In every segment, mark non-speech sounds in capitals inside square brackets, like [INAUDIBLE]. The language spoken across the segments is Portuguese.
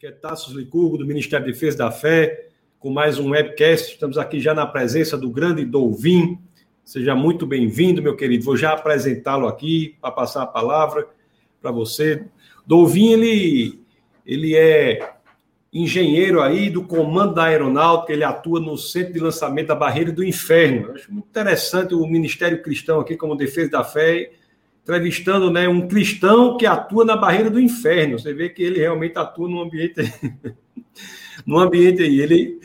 aqui é Tassos Licurgo, do Ministério da Defesa da Fé, com mais um webcast. Estamos aqui já na presença do grande Dolvin. Seja muito bem-vindo, meu querido. Vou já apresentá-lo aqui para passar a palavra para você. Dolvin, ele, ele é engenheiro aí do comando da aeronáutica, ele atua no centro de lançamento da Barreira do Inferno. Eu acho muito interessante o Ministério Cristão aqui, como Defesa da Fé, entrevistando né, um cristão que atua na barreira do inferno. Você vê que ele realmente atua num ambiente, [LAUGHS] num ambiente aí. Ele,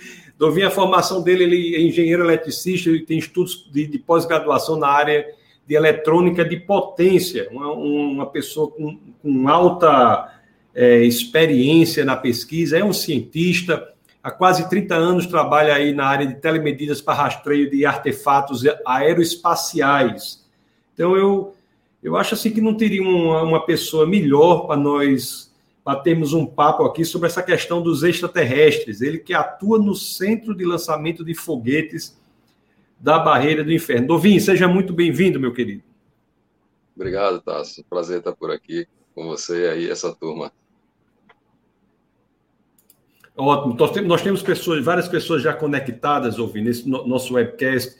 vi a formação dele, ele é engenheiro eletricista, ele tem estudos de, de pós-graduação na área de eletrônica de potência, uma, uma pessoa com, com alta é, experiência na pesquisa, é um cientista, há quase 30 anos trabalha aí na área de telemedidas para rastreio de artefatos aeroespaciais. Então, eu eu acho assim que não teria uma, uma pessoa melhor para nós batermos um papo aqui sobre essa questão dos extraterrestres. Ele que atua no centro de lançamento de foguetes da barreira do inferno. Dovin, seja muito bem-vindo, meu querido. Obrigado, Tasso. Prazer estar por aqui com você e aí, essa turma. Ótimo. Nós temos, pessoas, várias pessoas já conectadas, ouvindo nesse nosso webcast.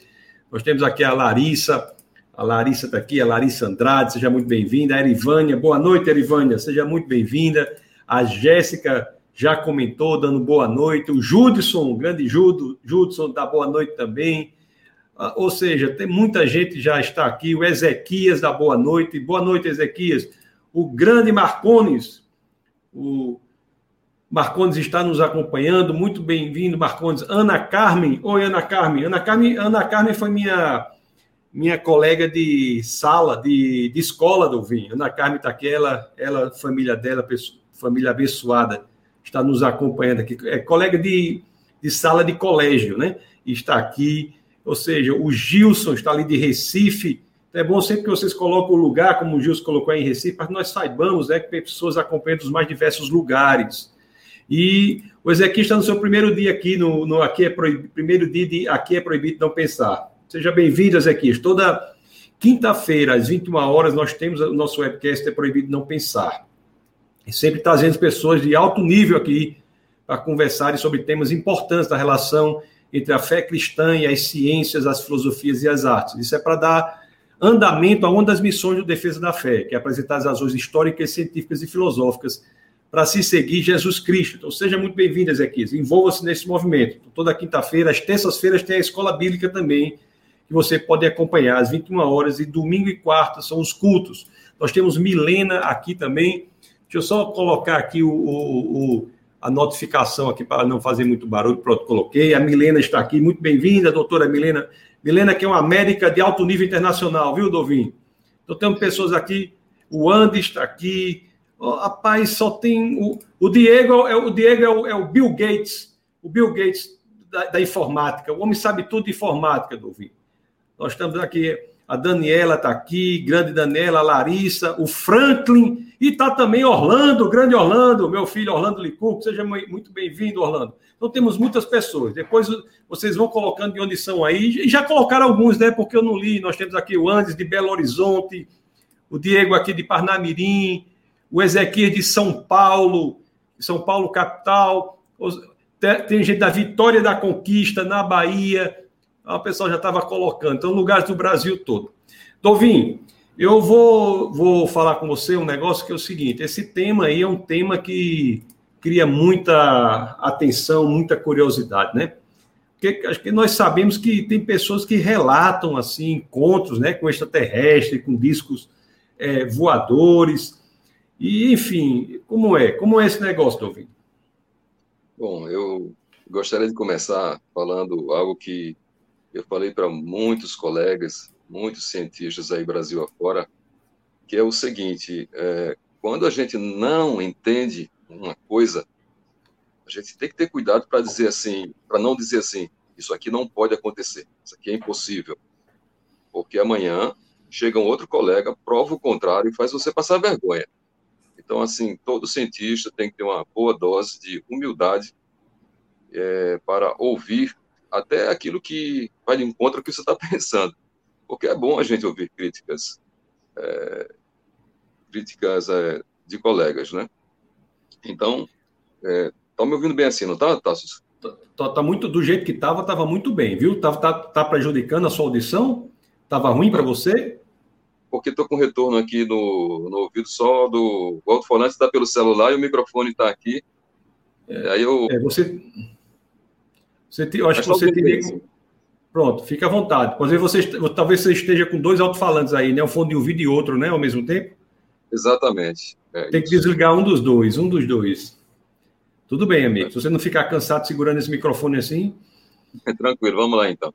Nós temos aqui a Larissa, a Larissa está aqui, a Larissa Andrade, seja muito bem-vinda. A Erivânia, boa noite, Erivânia, seja muito bem-vinda. A Jéssica já comentou, dando boa noite. O Judson, grande Judo, Judson, dá boa noite também. Ah, ou seja, tem muita gente já está aqui. O Ezequias dá boa noite. Boa noite, Ezequias. O grande Marcones, o Marcones está nos acompanhando. Muito bem-vindo, Marcones. Ana Carmen. Oi, Ana Carmen. Ana Carmen, Ana Carmen foi minha minha colega de sala, de, de escola do vinho, Ana Carmen está aqui, ela, família dela, família abençoada, está nos acompanhando aqui. É colega de, de sala de colégio, né? Está aqui. Ou seja, o Gilson está ali de Recife. Então, é bom sempre que vocês colocam o lugar, como o Gilson colocou aí em Recife, para que nós saibamos né, que pessoas acompanham dos mais diversos lugares. E o Ezequiel está no seu primeiro dia aqui, no, no aqui é proibido, primeiro dia de Aqui é Proibido Não Pensar. Seja bem-vindo, Ezequias. Toda quinta-feira, às 21 horas, nós temos o nosso webcast É Proibido Não Pensar. E sempre trazendo pessoas de alto nível aqui para conversarem sobre temas importantes da relação entre a fé cristã e as ciências, as filosofias e as artes. Isso é para dar andamento a uma das missões do Defesa da Fé, que é apresentar as razões históricas, científicas e filosóficas para se seguir Jesus Cristo. Então, seja muito bem-vindo, Ezequias. Envolva-se nesse movimento. Toda quinta-feira, às terças-feiras, tem a escola bíblica também, que você pode acompanhar às 21 horas, e domingo e quarta são os cultos. Nós temos Milena aqui também. Deixa eu só colocar aqui o, o, o a notificação aqui para não fazer muito barulho. Pronto, coloquei. A Milena está aqui. Muito bem-vinda, doutora Milena. Milena, que é uma médica de alto nível internacional, viu, Dovin? Então, temos pessoas aqui. O Andy está aqui. Oh, rapaz, só tem. O, o Diego, é, o, Diego é o, é o Bill Gates. O Bill Gates da, da informática. O homem sabe tudo de informática, Dovin. Nós estamos aqui, a Daniela está aqui, grande Daniela, a Larissa, o Franklin, e está também Orlando, grande Orlando, meu filho Orlando Licurco, seja muito bem-vindo, Orlando. Então temos muitas pessoas. Depois vocês vão colocando de onde são aí, e já colocaram alguns, né? Porque eu não li. Nós temos aqui o Andes de Belo Horizonte, o Diego aqui de Parnamirim, o Ezequiel de São Paulo, São Paulo capital, tem gente da Vitória da Conquista, na Bahia, o pessoal já estava colocando. Então, lugares do Brasil todo. Dovin, eu vou, vou falar com você um negócio que é o seguinte: esse tema aí é um tema que cria muita atenção, muita curiosidade, né? Porque acho que nós sabemos que tem pessoas que relatam assim encontros, né, com extraterrestre, com discos é, voadores, e enfim, como é? Como é esse negócio, Dovin? Bom, eu gostaria de começar falando algo que eu falei para muitos colegas, muitos cientistas aí Brasil afora, que é o seguinte: é, quando a gente não entende uma coisa, a gente tem que ter cuidado para dizer assim, para não dizer assim, isso aqui não pode acontecer, isso aqui é impossível, porque amanhã chega um outro colega, prova o contrário e faz você passar vergonha. Então, assim, todo cientista tem que ter uma boa dose de humildade é, para ouvir até aquilo que vai de encontro ao que você está [LAUGHS] pensando. Porque é bom a gente ouvir críticas, é, críticas é, de colegas, né? Então, É, tá me ouvindo bem assim, não tá, Tassos? Tá, tá, tá, muito do jeito que tava, tava muito bem, viu? Tá, tá, tá prejudicando a sua audição? Tava ruim para você? Porque tô com retorno aqui no, no ouvido só do o alto-falante está pelo celular e o microfone está aqui. É, aí eu. É, você. você eu acho Mas que você teria. Bem, Pronto, fica à vontade. Talvez você, talvez você esteja com dois alto-falantes aí, né? Um fone de ouvido e outro, né? Ao mesmo tempo. Exatamente. É Tem que desligar um dos dois, um dos dois. Tudo bem, amigo. Se você não ficar cansado segurando esse microfone assim. É [LAUGHS] tranquilo, vamos lá então.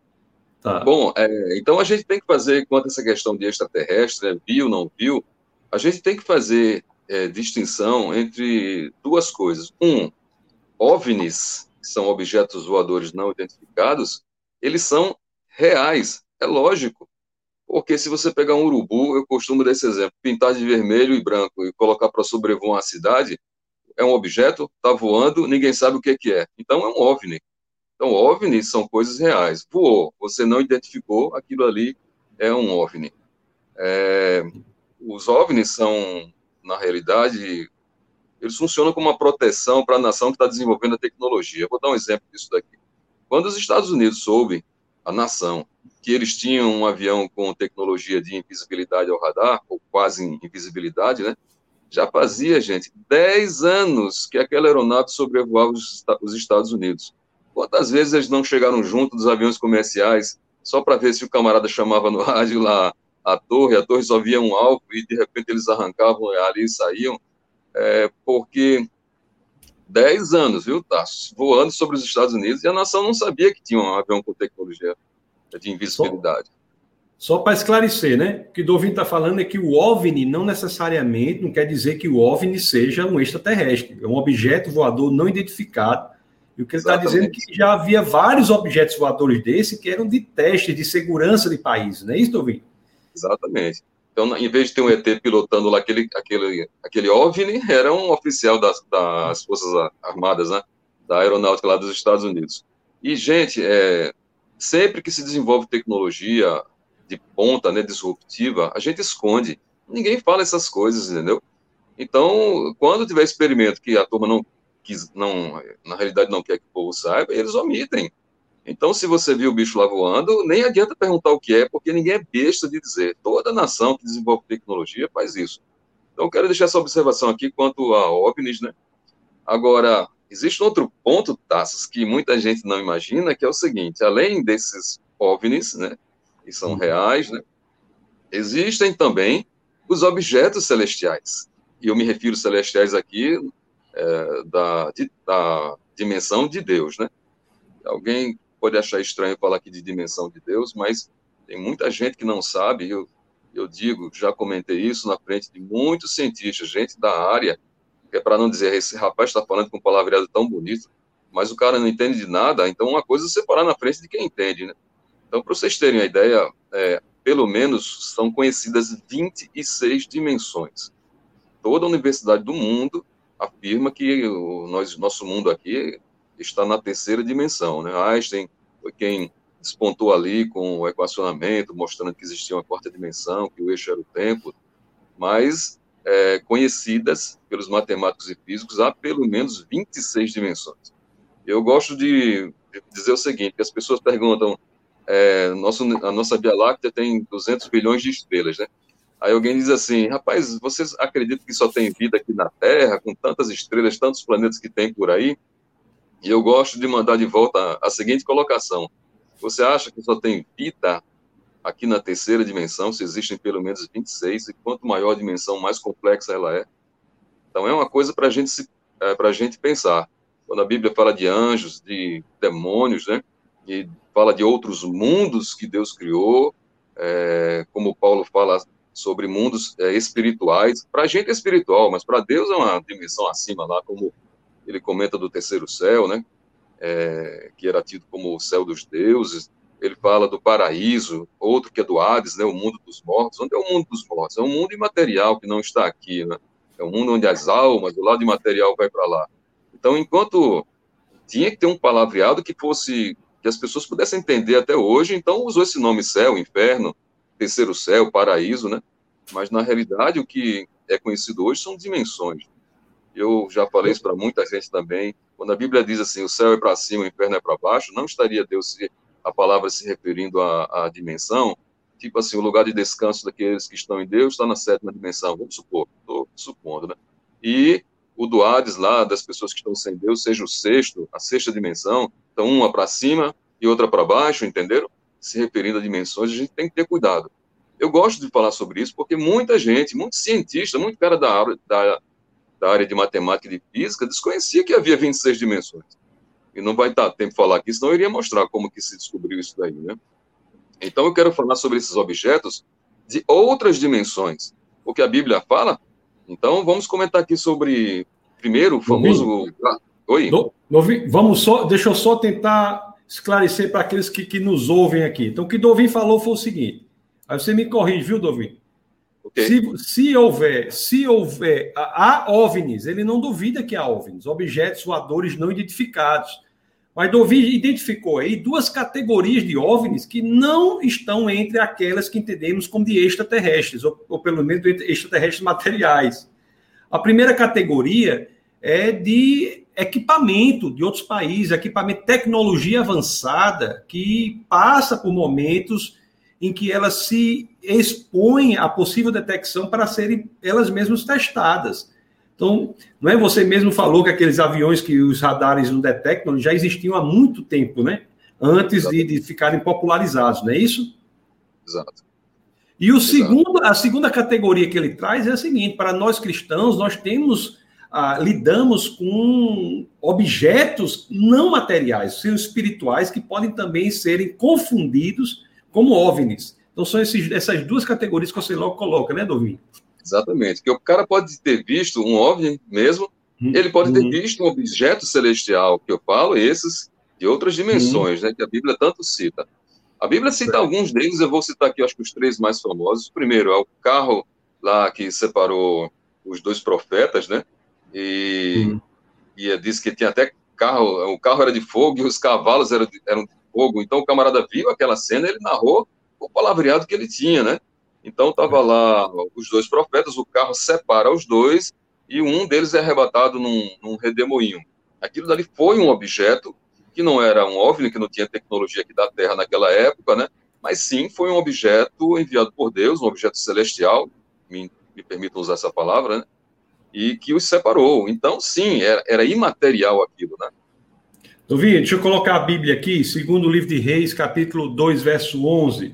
Tá. Bom, é, então a gente tem que fazer, quanto a essa questão de extraterrestre, né, viu, não viu, a gente tem que fazer é, distinção entre duas coisas. Um, OVNIs, que são objetos voadores não identificados, eles são reais, é lógico. Porque se você pegar um urubu, eu costumo dar esse exemplo, pintar de vermelho e branco e colocar para sobrevoar uma cidade, é um objeto, está voando, ninguém sabe o que, que é. Então é um OVNI. Então, OVNI são coisas reais. Voou, você não identificou, aquilo ali é um OVNI. É, os OVNIs são, na realidade, eles funcionam como uma proteção para a nação que está desenvolvendo a tecnologia. Vou dar um exemplo disso daqui. Quando os Estados Unidos soube, a nação, que eles tinham um avião com tecnologia de invisibilidade ao radar, ou quase invisibilidade, né? Já fazia, gente, 10 anos que aquela aeronave sobrevoava os Estados Unidos. Quantas vezes eles não chegaram junto dos aviões comerciais só para ver se o camarada chamava no rádio lá a torre, a torre só via um alvo e de repente eles arrancavam ali e saíam, é, porque 10 anos, viu, Tasso? Voando sobre os Estados Unidos e a nação não sabia que tinha um avião com tecnologia de invisibilidade. Só, só para esclarecer, né? O que Dovin está falando é que o OVNI não necessariamente não quer dizer que o OVNI seja um extraterrestre, é um objeto voador não identificado. E o que ele está dizendo é que já havia vários objetos voadores desse que eram de teste de segurança de países, não é isso, Dovin? Exatamente. Então, em vez de ter um ET pilotando lá aquele, aquele, aquele OVNI, era um oficial das, das Forças Armadas, né? Da aeronáutica lá dos Estados Unidos. E, gente, é, sempre que se desenvolve tecnologia de ponta, né, disruptiva, a gente esconde. Ninguém fala essas coisas, entendeu? Então, quando tiver experimento que a turma não quis, não, na realidade não quer que o povo saiba, eles omitem. Então, se você viu o bicho lá voando, nem adianta perguntar o que é, porque ninguém é besta de dizer. Toda nação que desenvolve tecnologia faz isso. Então, quero deixar essa observação aqui quanto a OVNIs, né? Agora, existe outro ponto, Taças, que muita gente não imagina, que é o seguinte, além desses OVNIs, né, que são uhum. reais, né, existem também os objetos celestiais. E eu me refiro celestiais aqui é, da, de, da dimensão de Deus, né? Alguém pode achar estranho falar aqui de dimensão de Deus, mas tem muita gente que não sabe, eu, eu digo, já comentei isso na frente de muitos cientistas, gente da área, que é para não dizer, esse rapaz está falando com palavreado tão bonito, mas o cara não entende de nada, então uma coisa é separar na frente de quem entende, né? Então, para vocês terem a ideia, é, pelo menos são conhecidas 26 dimensões. Toda universidade do mundo afirma que o nós, nosso mundo aqui está na terceira dimensão. Né? Einstein foi quem despontou ali com o equacionamento, mostrando que existia uma quarta dimensão, que o eixo era o tempo, mas é, conhecidas pelos matemáticos e físicos há pelo menos 26 dimensões. Eu gosto de dizer o seguinte, as pessoas perguntam, é, nosso, a nossa Via Láctea tem 200 bilhões de estrelas, né? Aí alguém diz assim, rapaz, vocês acreditam que só tem vida aqui na Terra, com tantas estrelas, tantos planetas que tem por aí? E eu gosto de mandar de volta a seguinte colocação: você acha que só tem vida aqui na terceira dimensão, se existem pelo menos 26, e quanto maior a dimensão, mais complexa ela é? Então é uma coisa para gente é, a gente pensar. Quando a Bíblia fala de anjos, de demônios, né? E fala de outros mundos que Deus criou, é, como Paulo fala sobre mundos é, espirituais. Para a gente é espiritual, mas para Deus é uma dimensão acima lá, como ele comenta do terceiro céu, né? É, que era tido como o céu dos deuses. Ele fala do paraíso, outro que é do Hades, né? O mundo dos mortos. Onde é o mundo dos mortos? É um mundo imaterial que não está aqui, né? É um mundo onde as almas, do lado imaterial, vai para lá. Então, enquanto tinha que ter um palavreado que fosse que as pessoas pudessem entender até hoje, então usou esse nome céu, inferno, terceiro céu, paraíso, né? Mas na realidade o que é conhecido hoje são dimensões. Eu já falei isso para muita gente também. Quando a Bíblia diz assim, o céu é para cima, o inferno é para baixo, não estaria Deus a palavra se referindo à, à dimensão, tipo assim, o lugar de descanso daqueles que estão em Deus está na sétima dimensão, vamos supor, estou supondo, né? E o do Hades lá, das pessoas que estão sem Deus, seja o sexto, a sexta dimensão, então uma para cima e outra para baixo, entenderam? Se referindo a dimensões, a gente tem que ter cuidado. Eu gosto de falar sobre isso porque muita gente, muito cientista, muito cara da da, da área de matemática e de física desconhecia que havia 26 dimensões. E não vai dar tempo de falar aqui, senão eu iria mostrar como que se descobriu isso daí, né? Então eu quero falar sobre esses objetos de outras dimensões, o que a Bíblia fala. Então vamos comentar aqui sobre primeiro o famoso. Ah, oi. vamos só, deixa eu só tentar esclarecer para aqueles que, que nos ouvem aqui. Então o que Dovin falou foi o seguinte. Aí você me corrige, viu, Dovin? Okay. Se, se, houver, se houver, há OVNIs, ele não duvida que há OVNIs, objetos voadores não identificados. Mas Dovi identificou aí duas categorias de OVNIs que não estão entre aquelas que entendemos como de extraterrestres, ou, ou pelo menos extraterrestres materiais. A primeira categoria é de equipamento de outros países, equipamento, tecnologia avançada, que passa por momentos em que elas se expõem à possível detecção para serem elas mesmas testadas. Então, não é você mesmo falou que aqueles aviões que os radares não detectam já existiam há muito tempo, né? Antes de, de, ficarem popularizados, não é isso? Exato. E o Exato. segundo, a segunda categoria que ele traz é a seguinte: para nós cristãos, nós temos ah, lidamos com objetos não materiais, são espirituais, que podem também serem confundidos como OVNIs. Então, são esses, essas duas categorias que você logo coloca, né, Domingo? Exatamente. Que o cara pode ter visto um OVNI mesmo, uhum. ele pode ter uhum. visto um objeto celestial, que eu falo, esses de outras dimensões, uhum. né, que a Bíblia tanto cita. A Bíblia cita alguns deles, eu vou citar aqui, acho que os três mais famosos. O primeiro é o carro lá que separou os dois profetas, né? E, uhum. e diz que tinha até carro, o carro era de fogo e os cavalos eram de, eram de fogo. Então o camarada viu aquela cena, ele narrou o palavreado que ele tinha, né? Então estava lá os dois profetas, o carro separa os dois e um deles é arrebatado num, num redemoinho. Aquilo dali foi um objeto que não era um OVNI, que não tinha tecnologia aqui da Terra naquela época, né? Mas sim foi um objeto enviado por Deus, um objeto celestial, me, me permitam usar essa palavra, né? E que os separou. Então, sim, era, era imaterial aquilo, né? Dovinho, deixa eu colocar a Bíblia aqui, segundo o livro de Reis, capítulo 2, verso 11.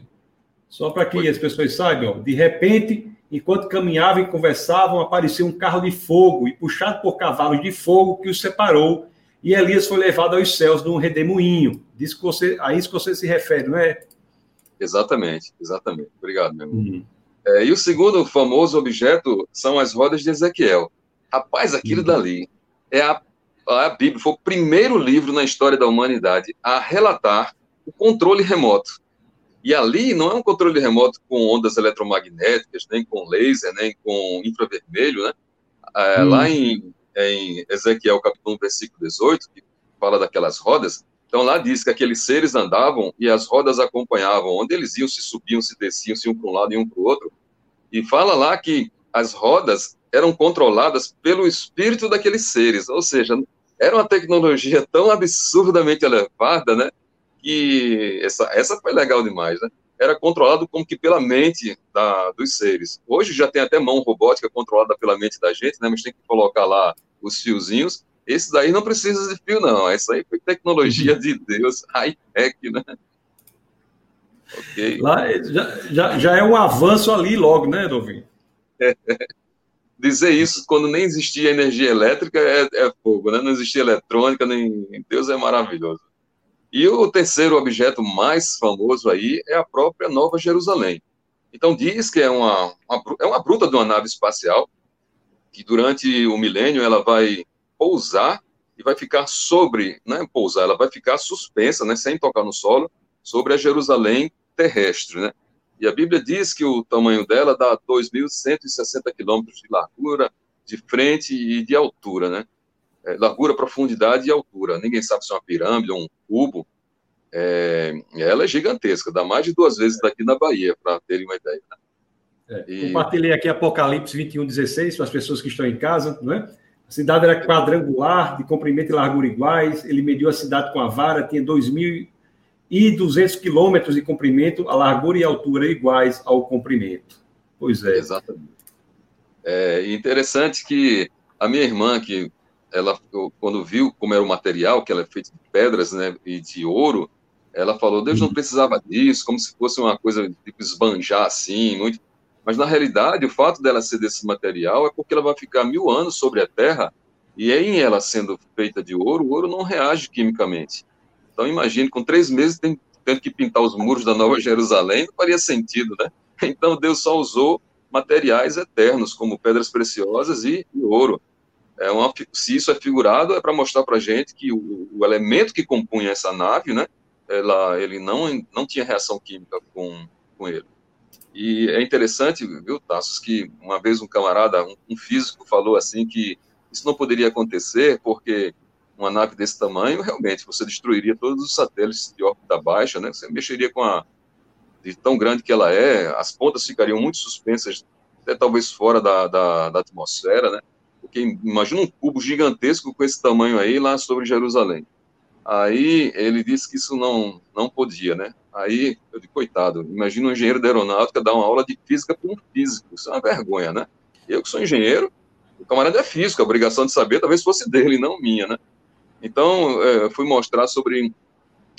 Só para que as pessoas saibam, de repente, enquanto caminhavam e conversavam, apareceu um carro de fogo e puxado por cavalos de fogo que os separou. E Elias foi levado aos céus num redemoinho. Diz que você, a isso que você se refere, não é? Exatamente, exatamente. Obrigado, meu irmão. Uhum. É, e o segundo famoso objeto são as rodas de Ezequiel. Rapaz, aquilo uhum. dali é a, a Bíblia, foi o primeiro livro na história da humanidade a relatar o controle remoto. E ali não é um controle remoto com ondas eletromagnéticas, nem com laser, nem com infravermelho, né? É, hum. Lá em, em Ezequiel capítulo 1, versículo 18, que fala daquelas rodas, então lá diz que aqueles seres andavam e as rodas acompanhavam, onde eles iam, se subiam, se desciam, se um para um lado e um para o outro. E fala lá que as rodas eram controladas pelo espírito daqueles seres, ou seja, era uma tecnologia tão absurdamente elevada, né? que essa, essa foi legal demais, né? Era controlado como que pela mente da, dos seres. Hoje já tem até mão robótica controlada pela mente da gente, né? Mas tem que colocar lá os fiozinhos. Esse daí não precisa de fio, não. Essa aí foi tecnologia de Deus, [LAUGHS] high-tech, né? Ok. Lá já, já, já é um avanço ali logo, né, Dovinho? [LAUGHS] É, dizer isso quando nem existia energia elétrica é, é, fogo, né? Não existia eletrônica, nem Deus é maravilhoso. E o terceiro objeto mais famoso aí é a própria Nova Jerusalém. Então diz que é uma, uma, é uma bruta de uma nave espacial que durante o milênio ela vai pousar e vai ficar sobre, não é pousar, ela vai ficar suspensa, né, sem tocar no solo, sobre a Jerusalém terrestre, né? E a Bíblia diz que o tamanho dela dá 2.160 quilômetros de largura, de frente e de altura, né? é, largura, profundidade e altura. Ninguém sabe se é uma pirâmide ou um cubo. É, ela é gigantesca, dá mais de duas vezes daqui na Bahia, para terem uma ideia. Né? É, e... Compartilhei aqui Apocalipse 21, 16, para as pessoas que estão em casa, não é? A cidade era quadrangular, de comprimento e largura iguais. Ele mediu a cidade com a vara, tinha 2.200 quilômetros de comprimento, a largura e a altura iguais ao comprimento. Pois é. Exatamente. É interessante que a minha irmã, que ela, quando viu como era o material, que ela é feito de pedras né, e de ouro, ela falou, Deus não uhum. precisava disso, como se fosse uma coisa tipo esbanjar assim, muito. Mas na realidade, o fato dela ser desse material é porque ela vai ficar mil anos sobre a Terra e em ela sendo feita de ouro, o ouro não reage quimicamente. Então imagine, com três meses tem, tendo que pintar os muros da Nova Jerusalém, não faria sentido, né? [LAUGHS] Então Deus só usou materiais eternos, como pedras preciosas e, e ouro. É uma, se isso é figurado, é para mostrar para a gente que o, o, elemento que compunha essa nave, né, ela, ele não, não tinha reação química com, com ele. E é interessante, viu, Tassos, que uma vez um camarada, um, um físico, falou assim que isso não poderia acontecer porque uma nave desse tamanho, realmente, você destruiria todos os satélites de órbita baixa, né? Você mexeria com a de tão grande que ela é, as pontas ficariam muito suspensas, até talvez fora da, da, da atmosfera, né? Porque imagina um cubo gigantesco com esse tamanho aí lá sobre Jerusalém. Aí ele disse que isso não, não podia, né? Aí eu digo, coitado, imagina um engenheiro da aeronáutica dar uma aula de física para um físico. Isso é uma vergonha, né? Eu que sou engenheiro, o camarada é físico, a obrigação de saber talvez fosse dele, não minha, né? Então, é, fui mostrar sobre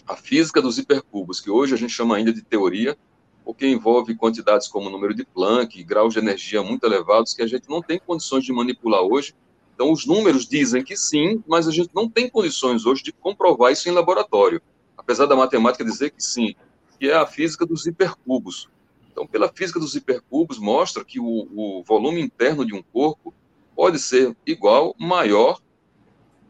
a física dos hipercubos, que hoje a gente chama ainda de teoria, porque envolve quantidades como o número de Planck, graus de energia muito elevados que a gente não tem condições de manipular hoje. Então, os números dizem que sim, mas a gente não tem condições hoje de comprovar isso em laboratório, apesar da matemática dizer que sim, que é a física dos hipercubos. Então, pela física dos hipercubos, mostra que o, o volume interno de um corpo pode ser igual, maior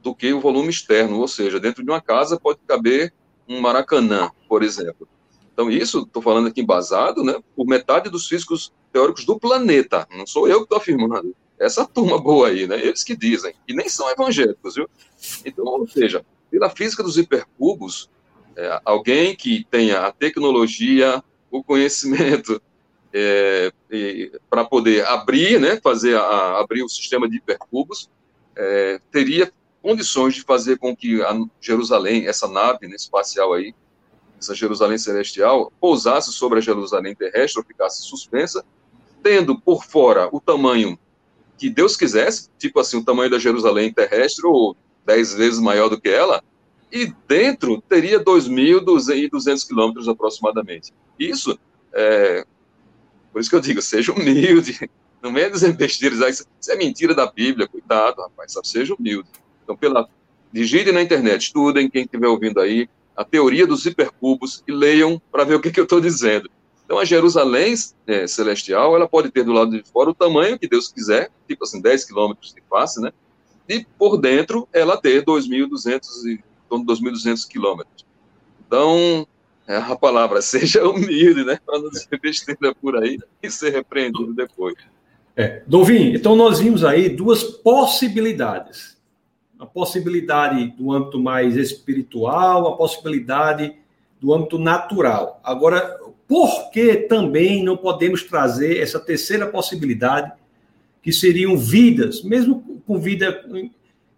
do que o volume externo, ou seja, dentro de uma casa pode caber um Maracanã, por exemplo. Então, isso, estou falando aqui embasado, né, por metade dos físicos teóricos do planeta. Não sou eu que estou afirmando. Essa turma boa aí, né? Eles que dizem, e nem são evangélicos, viu? Então, ou seja, pela física dos hipercubos, é, alguém que tenha a tecnologia, o conhecimento é, para poder abrir, né, fazer a, abrir o sistema de hipercubos, é, teria condições de fazer com que a Jerusalém, essa nave né, espacial aí, essa Jerusalém celestial, pousasse sobre a Jerusalém terrestre, ou ficasse suspensa, tendo por fora o tamanho que Deus quisesse, tipo assim, o tamanho da Jerusalém terrestre, ou dez vezes maior do que ela, e dentro teria 2.200 quilômetros aproximadamente. Isso, é, por isso que eu digo, seja humilde, [LAUGHS] não venha dizer besteiras, isso é mentira da Bíblia, cuidado, rapaz, seja humilde. Então, pela, digite na internet, estudem, quem estiver ouvindo aí, a teoria dos hipercubos e leiam para ver o que, que eu estou dizendo. Então, a Jerusalém é, celestial, ela pode ter do lado de fora o tamanho que Deus quiser, tipo assim, 10 quilômetros de face, né? E por dentro, ela ter 2.200 e torno de 2.200 quilômetros. Então, é a palavra, [LAUGHS] seja humilde, né? Para não dizer besteira por aí e ser repreendido depois. É. Dovin, então nós vimos aí duas possibilidades a possibilidade do âmbito mais espiritual, a possibilidade do âmbito natural. Agora, por que também não podemos trazer essa terceira possibilidade, que seriam vidas, mesmo com vida,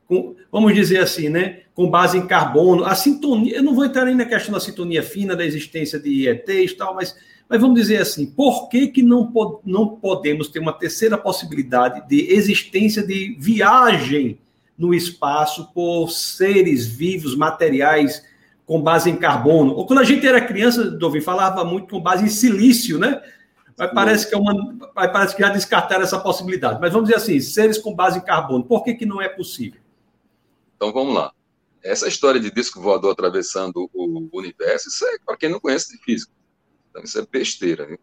com, vamos dizer assim, né, com base em carbono, a sintonia, eu não vou entrar nem na questão da sintonia fina, da existência de ETs e tal, mas, mas vamos dizer assim, por que, que não, não podemos ter uma terceira possibilidade de existência de viagem no espaço por seres vivos, materiais com base em carbono. Ou quando a gente era criança, Dovi, falava muito com base em silício, né? Mas parece que, é uma, parece que já descartaram essa possibilidade. Mas vamos dizer assim, seres com base em carbono, por que, que não é possível? Então vamos lá. Essa história de disco voador atravessando o universo, isso é para quem não conhece de física. Então, isso é besteira, viu?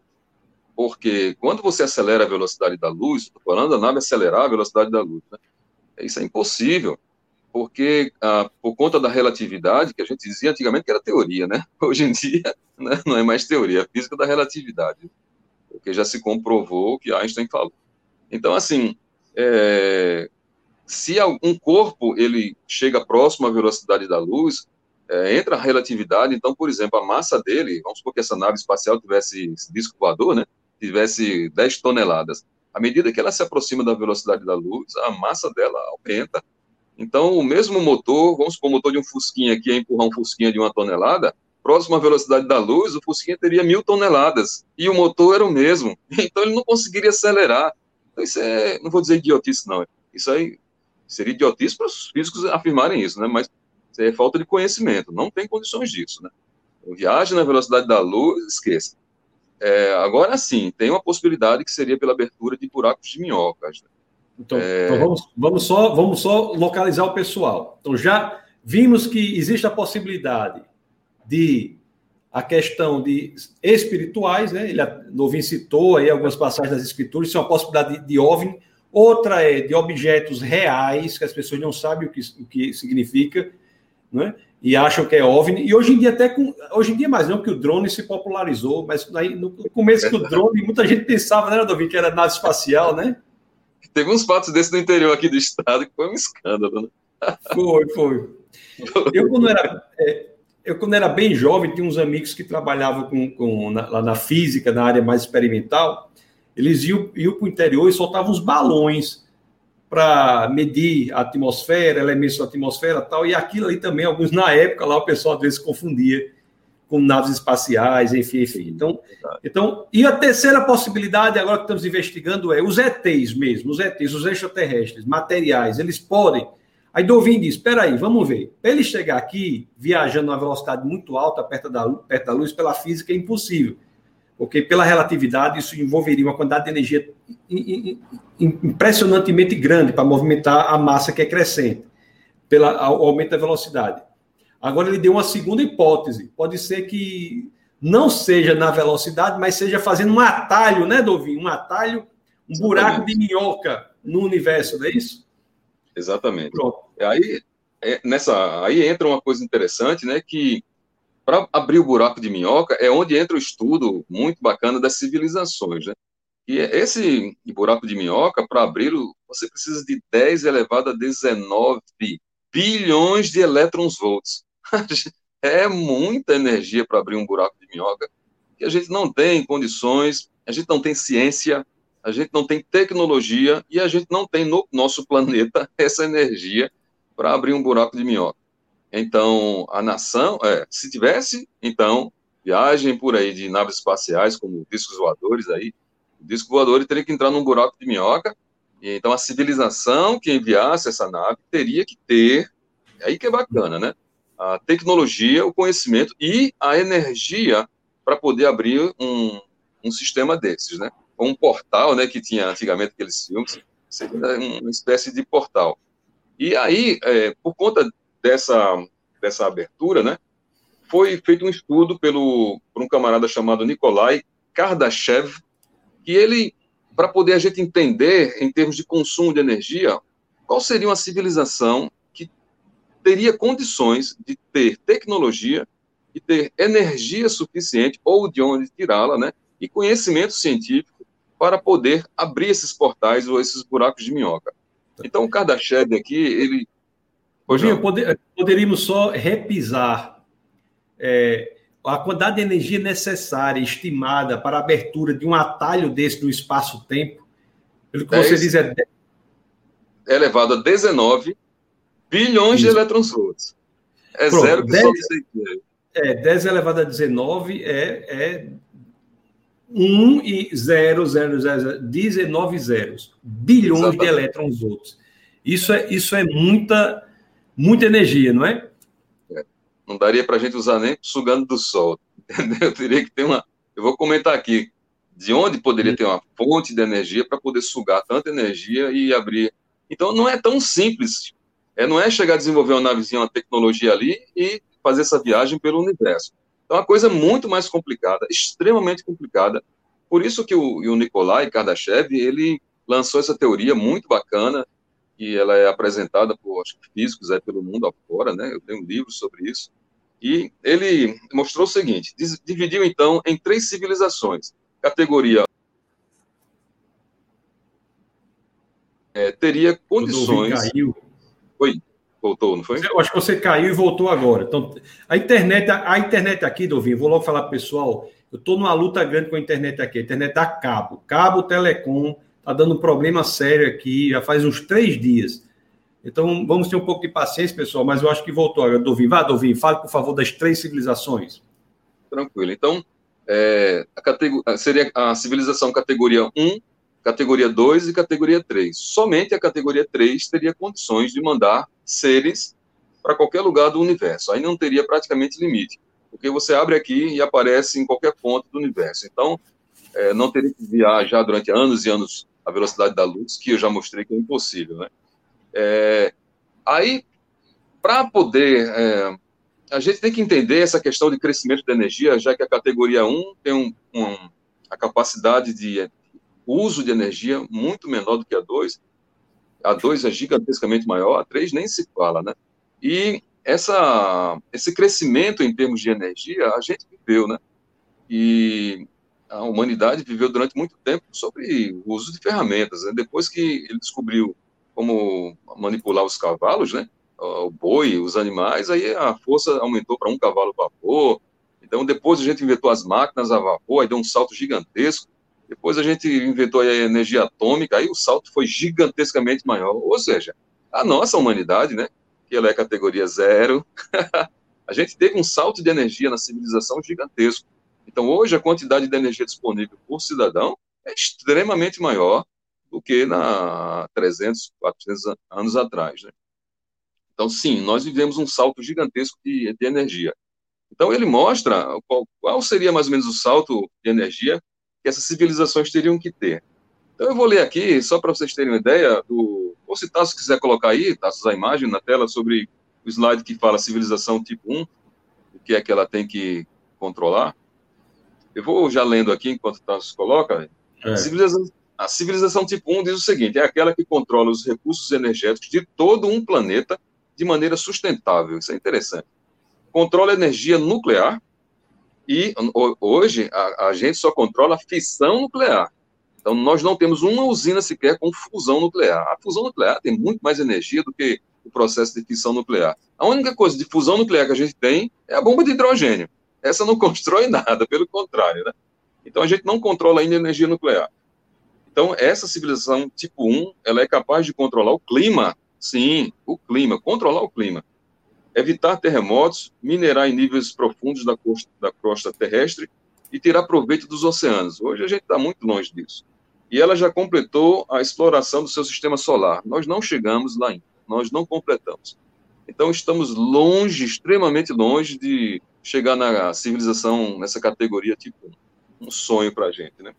Porque quando você acelera a velocidade da luz, estou falando da nave acelerar a velocidade da luz, né? Isso é impossível, porque ah, por conta da relatividade, que a gente dizia antigamente que era teoria, né? [LAUGHS] Hoje em dia né? não é mais teoria, é física da relatividade, porque já se comprovou o que Einstein falou. Então, assim, é, se um corpo ele chega próximo à velocidade da luz, é, entra a relatividade, então, por exemplo, a massa dele, vamos supor que essa nave espacial tivesse disco voador, né? Tivesse 10 toneladas À medida que ela se aproxima da velocidade da luz, a massa dela aumenta. Então, o mesmo motor, vamos supor, o motor de um Fusquinha aqui, empurrar um Fusquinha de uma tonelada, próximo à velocidade da luz, o Fusquinha teria mil toneladas, e o motor era o mesmo. [LAUGHS] Então, ele não conseguiria acelerar. Então, isso é, não vou dizer idiotice, não. Isso aí seria idiotice para os físicos afirmarem isso, né? Mas é falta de conhecimento. Não tem condições disso, né? Viagem na velocidade da luz, esqueça. É, agora sim, tem uma possibilidade que seria pela abertura de buracos de minhocas. Né? Então, é... então, vamos, vamos, só, vamos só localizar o pessoal. Então, já vimos que existe a possibilidade de a questão de espirituais, né? Ele Novin citou aí algumas passagens das escrituras, isso é uma possibilidade de, de OVNI. Outra é de objetos reais, que as pessoas não sabem o que, o que significa, né? E acham que é OVNI. E hoje em dia, até com. Hoje em dia mais não, que o drone se popularizou, mas aí, no começo que o drone, muita gente pensava, né, Davi, que era nave espacial, né? Teve uns fatos desses no interior aqui do estado que foi um escândalo, né? Foi, foi. [LAUGHS] Eu, quando era, é, eu, quando era bem jovem, tinha uns amigos que trabalhavam com, com na, lá na física, na área mais experimental. Eles iam, iam para o interior e soltavam uns balões para medir a atmosfera, elementos da atmosfera tal, e aquilo ali também, alguns na época lá o pessoal às vezes confundia com naves espaciais, enfim, enfim. Então, então, e a terceira possibilidade agora que estamos investigando é os ETs mesmo, os ETs, os extraterrestres, materiais, eles podem. Aí Dovin diz: espera aí, vamos ver. Para ele chegar aqui viajando a velocidade muito alta perto da, perto da luz, pela física é impossível porque pela relatividade isso envolveria uma quantidade de energia impressionantemente grande para movimentar a massa que é crescente, pelo aumento da velocidade. Agora ele deu uma segunda hipótese. Pode ser que não seja na velocidade, mas seja fazendo um atalho, né, Dovin? Um atalho, um Exatamente. buraco de minhoca no universo, não é isso? Exatamente. Pronto. Aí, é, nessa, aí entra uma coisa interessante, né, que para abrir o buraco de minhoca é onde entra o estudo muito bacana das civilizações, né? E esse buraco de minhoca, para abri-lo, você precisa de 10 elevado a 19 bilhões de elétrons volts. [LAUGHS] é muita energia para abrir um buraco de minhoca que a gente não tem condições, a gente não tem ciência, a gente não tem tecnologia e a gente não tem no nosso planeta [LAUGHS] essa energia para abrir um buraco de minhoca. Então, a nação, é, se tivesse, então, viagem por aí de naves espaciais, como discos voadores aí, o disco voador teria que entrar num buraco de minhoca, e então a civilização que enviasse essa nave teria que ter, aí que é bacana, né? A tecnologia, o conhecimento e a energia para poder abrir um, um sistema desses, né? Um portal, né, que tinha antigamente aqueles filmes, seria uma espécie de portal. E aí, é, por conta dessa, dessa abertura, né, foi feito um estudo pelo, por um camarada chamado Nikolai Kardashev, que ele, para poder a gente entender, em termos de consumo de energia, qual seria uma civilização que teria condições de ter tecnologia e ter energia suficiente, ou de onde tirá-la, né, e conhecimento científico para poder abrir esses portais ou esses buracos de minhoca. Então, o Kardashev aqui, ele Hoje poder, poderíamos só repisar é, a quantidade de energia necessária, estimada para a abertura de um atalho desse no espaço-tempo. Pelo que 10, você diz, é. é elevado a 19 bilhões Isso. de elétrons volts. É Pronto, zero que 10, só É, 10 elevado a 19 é, é 1 e 0, 0, 0, 19 zeros. Bilhões Exatamente. de elétrons volts. Isso é, isso é muita muita energia, não é? é. Não daria para a gente usar nem sugando do sol, [LAUGHS] entendeu? Eu teria que ter uma. Eu vou comentar aqui de onde poderia ter uma fonte de energia para poder sugar tanta energia e abrir. Então não é tão simples. É, não é chegar a desenvolver uma navezinha, uma tecnologia ali e fazer essa viagem pelo universo. Então é uma coisa muito mais complicada, extremamente complicada. Por isso que o, o Nikolai Kardashev, ele lançou essa teoria muito bacana, que ela é apresentada por acho, físicos aí pelo mundo afora, né? Eu tenho um livro sobre isso. E ele mostrou o seguinte: dividiu então em três civilizações. Categoria é, teria condições. Caiu. Oi, voltou, não foi? Eu acho que você caiu e voltou agora. Então, a internet, a internet aqui, Dovinho, vou logo falar pro pessoal. Eu estou numa luta grande com a internet aqui. A internet a cabo, cabo, telecom, está dando problema sério aqui, já faz uns três dias. Então, vamos ter um pouco de paciência, pessoal, mas eu acho que voltou agora. Dovin, vá, Dovin, fale, por favor, das três civilizações. Tranquilo. Então, é, a seria a civilização categoria 1, categoria 2 e categoria 3. Somente a categoria 3 teria condições de mandar seres para qualquer lugar do universo. Aí não teria praticamente limite, porque você abre aqui e aparece em qualquer ponto do universo. Então, é, não teria que viajar durante anos e anos a velocidade da luz, que eu já mostrei que é impossível, né? É, aí, para poder. É, a gente tem que entender essa questão de crescimento de energia, já que a categoria 1 tem um, um, a capacidade de uso de energia muito menor do que a 2. A 2 é gigantescamente maior, a 3 nem se fala, né? E essa, esse crescimento em termos de energia, a gente viveu, né? E a humanidade viveu durante muito tempo sobre o uso de ferramentas. Né? Depois que ele descobriu como manipular os cavalos, né? O boi, os animais, aí a força aumentou para um cavalo vapor. Então, depois a gente inventou as máquinas a vapor, aí deu um salto gigantesco. Depois a gente inventou a energia atômica, aí o salto foi gigantescamente maior. Ou seja, a nossa humanidade, né? Que ela é categoria zero, [LAUGHS] a gente teve um salto de energia na civilização gigantesco. Então, hoje, a quantidade de energia disponível por cidadão é extremamente maior do que na 300, 400 anos atrás. Né? Então, sim, nós vivemos um salto gigantesco de, de energia. Então, ele mostra qual, qual, seria mais ou menos o salto de energia que essas civilizações teriam que ter. Então, eu vou ler aqui, só para vocês terem uma ideia, do, ou se Tasso quiser colocar aí, Tasso, a imagem na tela sobre o slide que fala civilização tipo 1, o que é que ela tem que controlar. Eu vou já lendo aqui enquanto o Tasso coloca. É. Civilização, a civilização tipo 1 diz o seguinte: é aquela que controla os recursos energéticos de todo um planeta de maneira sustentável. Isso é interessante. Controla a energia nuclear e hoje a, a gente só controla a fissão nuclear. Então nós não temos uma usina sequer com fusão nuclear. A fusão nuclear tem muito mais energia do que o processo de fissão nuclear. A única coisa de fusão nuclear que a gente tem é a bomba de hidrogênio. Essa não [LAUGHS] constrói nada, pelo contrário, né? Então a gente não controla ainda a energia nuclear. Então, essa civilização tipo 1, ela é capaz de controlar o clima, sim, o clima, controlar o clima, evitar terremotos, minerar em níveis profundos da costa, da costa terrestre e tirar proveito dos oceanos. Hoje a gente está muito longe disso. E ela já completou a exploração do seu sistema solar. Nós não chegamos lá ainda, nós não completamos. Então estamos longe, extremamente longe de chegar na civilização nessa categoria tipo um sonho para a gente, né?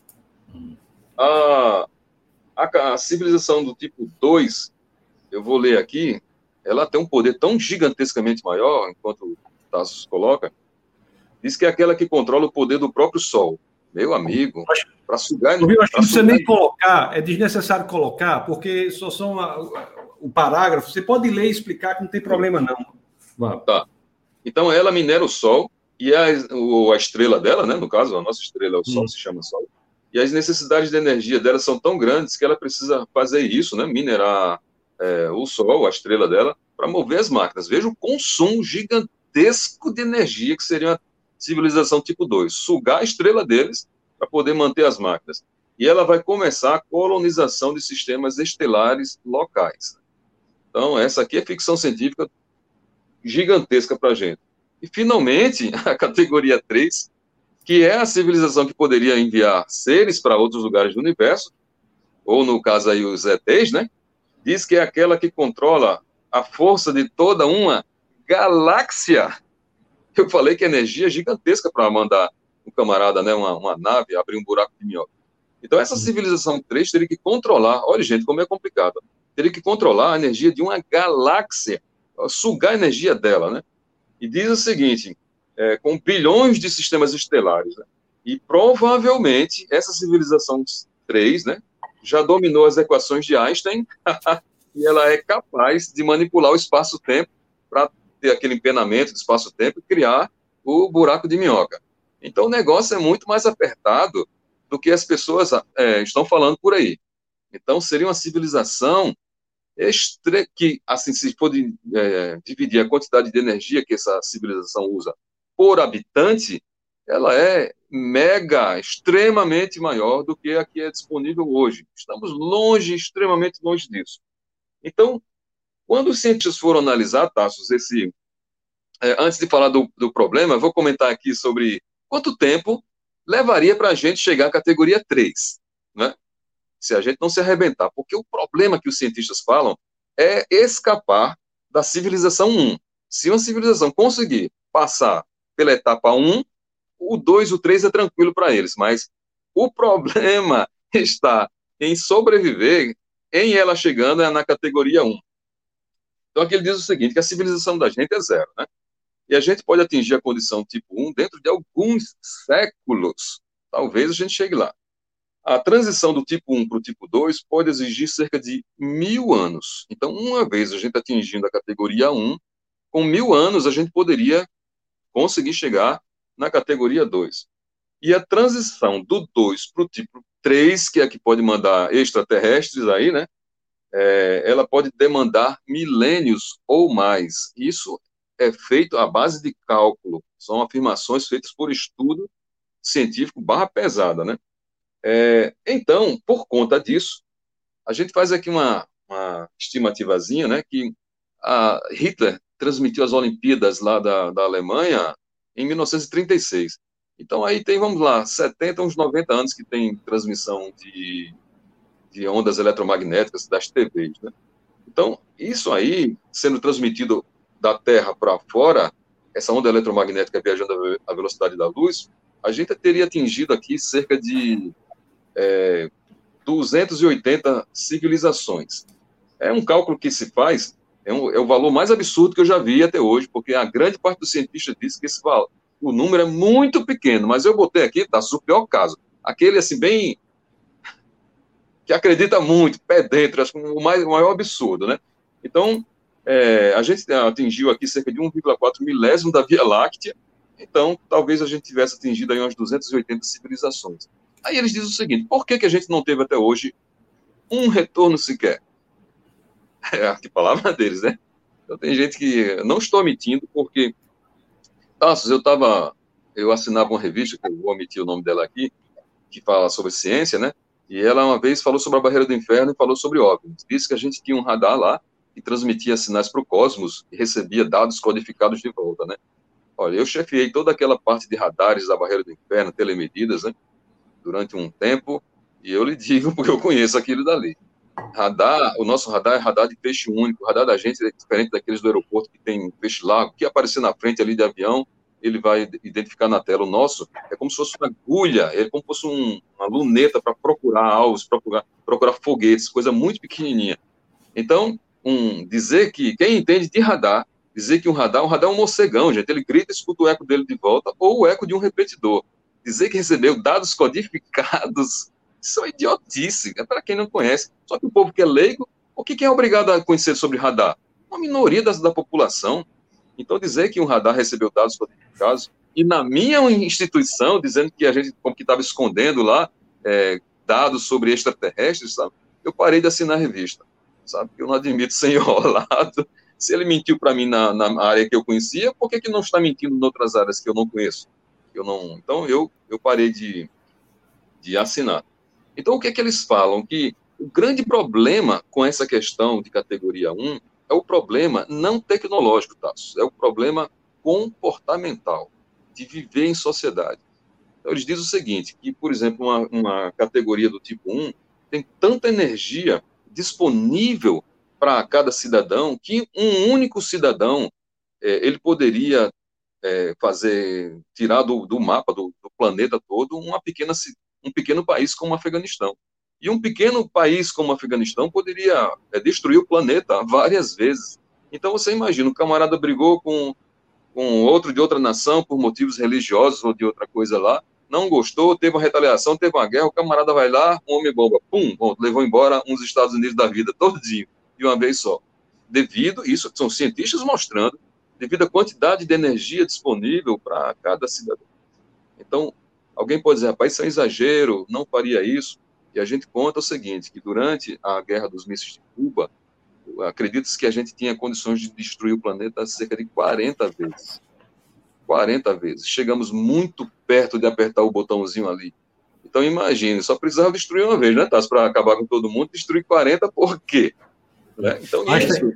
A, a, a civilização do tipo 2, eu vou ler aqui, ela tem um poder tão gigantescamente maior, enquanto o Tassos coloca, diz que é aquela que controla o poder do próprio Sol. Meu amigo, para sugar... Eu acho que precisa nem colocar, é desnecessário colocar, porque só são a, o parágrafo, você pode ler e explicar que não tem problema não. Tá. Então, ela minera o Sol, e a, o, a estrela dela, né, no caso, a nossa estrela é o Sol, hum. se chama Sol, e as necessidades de energia dela são tão grandes que ela precisa fazer isso, né? Minerar é, o Sol, a estrela dela, para mover as máquinas. Veja o consumo gigantesco de energia que seria uma civilização tipo 2. Sugar a estrela deles para poder manter as máquinas. E ela vai começar a colonização de sistemas estelares locais. Então, essa aqui é ficção científica gigantesca para a gente. E, finalmente, [LAUGHS] a categoria 3 que é a civilização que poderia enviar seres para outros lugares do universo, ou no caso aí os ETs, né? Diz que é aquela que controla a força de toda uma galáxia. Eu falei que energia é gigantesca para mandar um camarada, né, uma, uma nave, abrir um buraco de minhoca. Então, essa civilização 3 teria que controlar, olha, gente, como é complicado, teria que controlar a energia de uma galáxia, sugar a energia dela, né? E diz o seguinte: é, com bilhões de sistemas estelares. Né? E provavelmente essa civilização 3 né, já dominou as equações de Einstein [LAUGHS] e ela é capaz de manipular o espaço-tempo para ter aquele empenamento de espaço-tempo e criar o buraco de minhoca. Então o negócio é muito mais apertado do que as pessoas é, estão falando por aí. Então seria uma civilização que, assim, se for de, é, dividir a quantidade de energia que essa civilização usa por habitante, ela é mega, extremamente maior do que a que é disponível hoje. Estamos longe, extremamente longe disso. Então, quando os cientistas foram analisar, Tassos, esse. É, antes de falar do, do problema, vou comentar aqui sobre quanto tempo levaria para a gente chegar à categoria 3, né? Se a gente não se arrebentar. Porque o problema que os cientistas falam é escapar da civilização 1. Se uma civilização conseguir passar pela etapa 1, o 2, o 3 é tranquilo para eles, mas o [LAUGHS] problema está em sobreviver em ela chegando na categoria 1. Então aqui ele diz o seguinte, que a civilização da gente é zero, né? E a gente pode atingir a condição tipo 1 dentro de alguns séculos. Talvez a gente chegue lá. A transição do tipo 1 para o tipo 2 pode exigir cerca de mil anos. Então, uma vez a gente atingindo a categoria 1, com mil anos a gente poderia conseguir chegar na categoria 2. E a transição do 2 para o tipo 3, que é a que pode mandar extraterrestres aí, né? É, ela pode demandar milênios ou mais. Isso é feito à base de cálculo. São afirmações feitas por estudo científico barra pesada, né? É, então, por conta disso, a gente faz aqui uma, uma estimativa,zinha né? Que Hitler transmitiu as Olimpíadas lá da, da Alemanha em 1936. Então aí tem, vamos lá, 70, uns 90 anos que tem transmissão de, de ondas eletromagnéticas das TVs, né? Então, isso aí, sendo transmitido da Terra para fora, essa onda eletromagnética viajando à velocidade da luz, a gente teria atingido aqui cerca de é, 280 civilizações. É um cálculo que se faz é, um, é o valor mais absurdo que eu já vi até hoje, porque a grande parte dos cientistas diz que esse valor, o número é muito pequeno, mas eu botei aqui, tá, o pior caso, aquele assim, bem, [LAUGHS] que acredita muito, pé dentro, acho que o, mais, o maior absurdo, né? Então, é, a gente atingiu aqui cerca de 1,4 milésimo da Via Láctea, então talvez a gente tivesse atingido aí umas 280 civilizações. Aí eles dizem o seguinte, por que, que a gente não teve até hoje um retorno sequer? [LAUGHS] É a palavra deles, né? Então tem gente que não estou omitindo, porque Tassos, eu estava, eu assinava uma revista, que eu vou omitir o nome dela aqui, que fala sobre ciência, né? E ela uma vez falou sobre a barreira do inferno e falou sobre OVNIs. Disse que a gente tinha um radar lá que transmitia sinais para o cosmos e recebia dados codificados de volta, né? Olha, eu chefiei toda aquela parte de radares da barreira do inferno, telemedidas, né? Durante um tempo, e eu lhe digo [LAUGHS] porque eu conheço aquilo dali. Radar, o nosso radar é radar de peixe único. O radar da gente é diferente daqueles do aeroporto que tem peixe lago. O que aparecer na frente ali de avião, ele vai identificar na tela. O nosso é como se fosse uma agulha, é como se fosse um, uma luneta para procurar alvos, procurar, procurar foguetes, coisa muito pequenininha. Então, um, dizer que quem entende de radar, dizer que um radar, um radar é um morcegão, gente, ele grita, escuta o eco dele de volta, ou o eco de um repetidor. Dizer que recebeu dados codificados isso é idiotice, é para quem não conhece. Só que o povo que é leigo, o que, é obrigado a conhecer sobre radar? Uma minoria da, da população. Então, dizer que um radar recebeu dados codificados, e na minha instituição, dizendo que a gente, estava escondendo lá, é, dados sobre extraterrestres, sabe? Eu parei de assinar a revista, sabe? Eu não admito ser [LAUGHS] enrolado. Se ele mentiu para mim na, na, área que eu conhecia, por que, que não está mentindo em outras áreas que eu não conheço? Eu não, então, eu, eu parei de, de assinar. Então, o que é que eles falam? Que o grande problema com essa questão de categoria 1 é o problema não tecnológico, Tasso, é o problema comportamental, de viver em sociedade. Então, eles dizem o seguinte, que, por exemplo, uma, uma categoria do tipo 1 tem tanta energia disponível para cada cidadão que um único cidadão é, ele poderia é, fazer tirar do, do mapa do, do, planeta todo uma pequena um pequeno país como o Afeganistão. E um pequeno país como o Afeganistão poderia é, destruir o planeta várias vezes. Então você imagina, o camarada brigou com, com outro de outra nação por motivos religiosos ou de outra coisa lá, não gostou, teve uma retaliação, teve uma guerra, o camarada vai lá, um homem-bomba, pum, levou embora uns Estados Unidos da vida [LAUGHS] todinho, de uma vez só. Devido, isso são cientistas mostrando, devido à quantidade de energia disponível para cada cidadão. Então, Alguém pode dizer, rapaz, isso é um exagero, não faria isso. E a gente conta o seguinte, que durante a Guerra dos Mísseis de Cuba, acredita-se que a gente tinha condições de destruir o planeta cerca de 40 vezes. 40 vezes. Chegamos muito perto de apertar o botãozinho ali. Então imagine, só precisava destruir uma vez, né, Tassi, para acabar com todo mundo, destruir 40 por quê? Né? Então isso...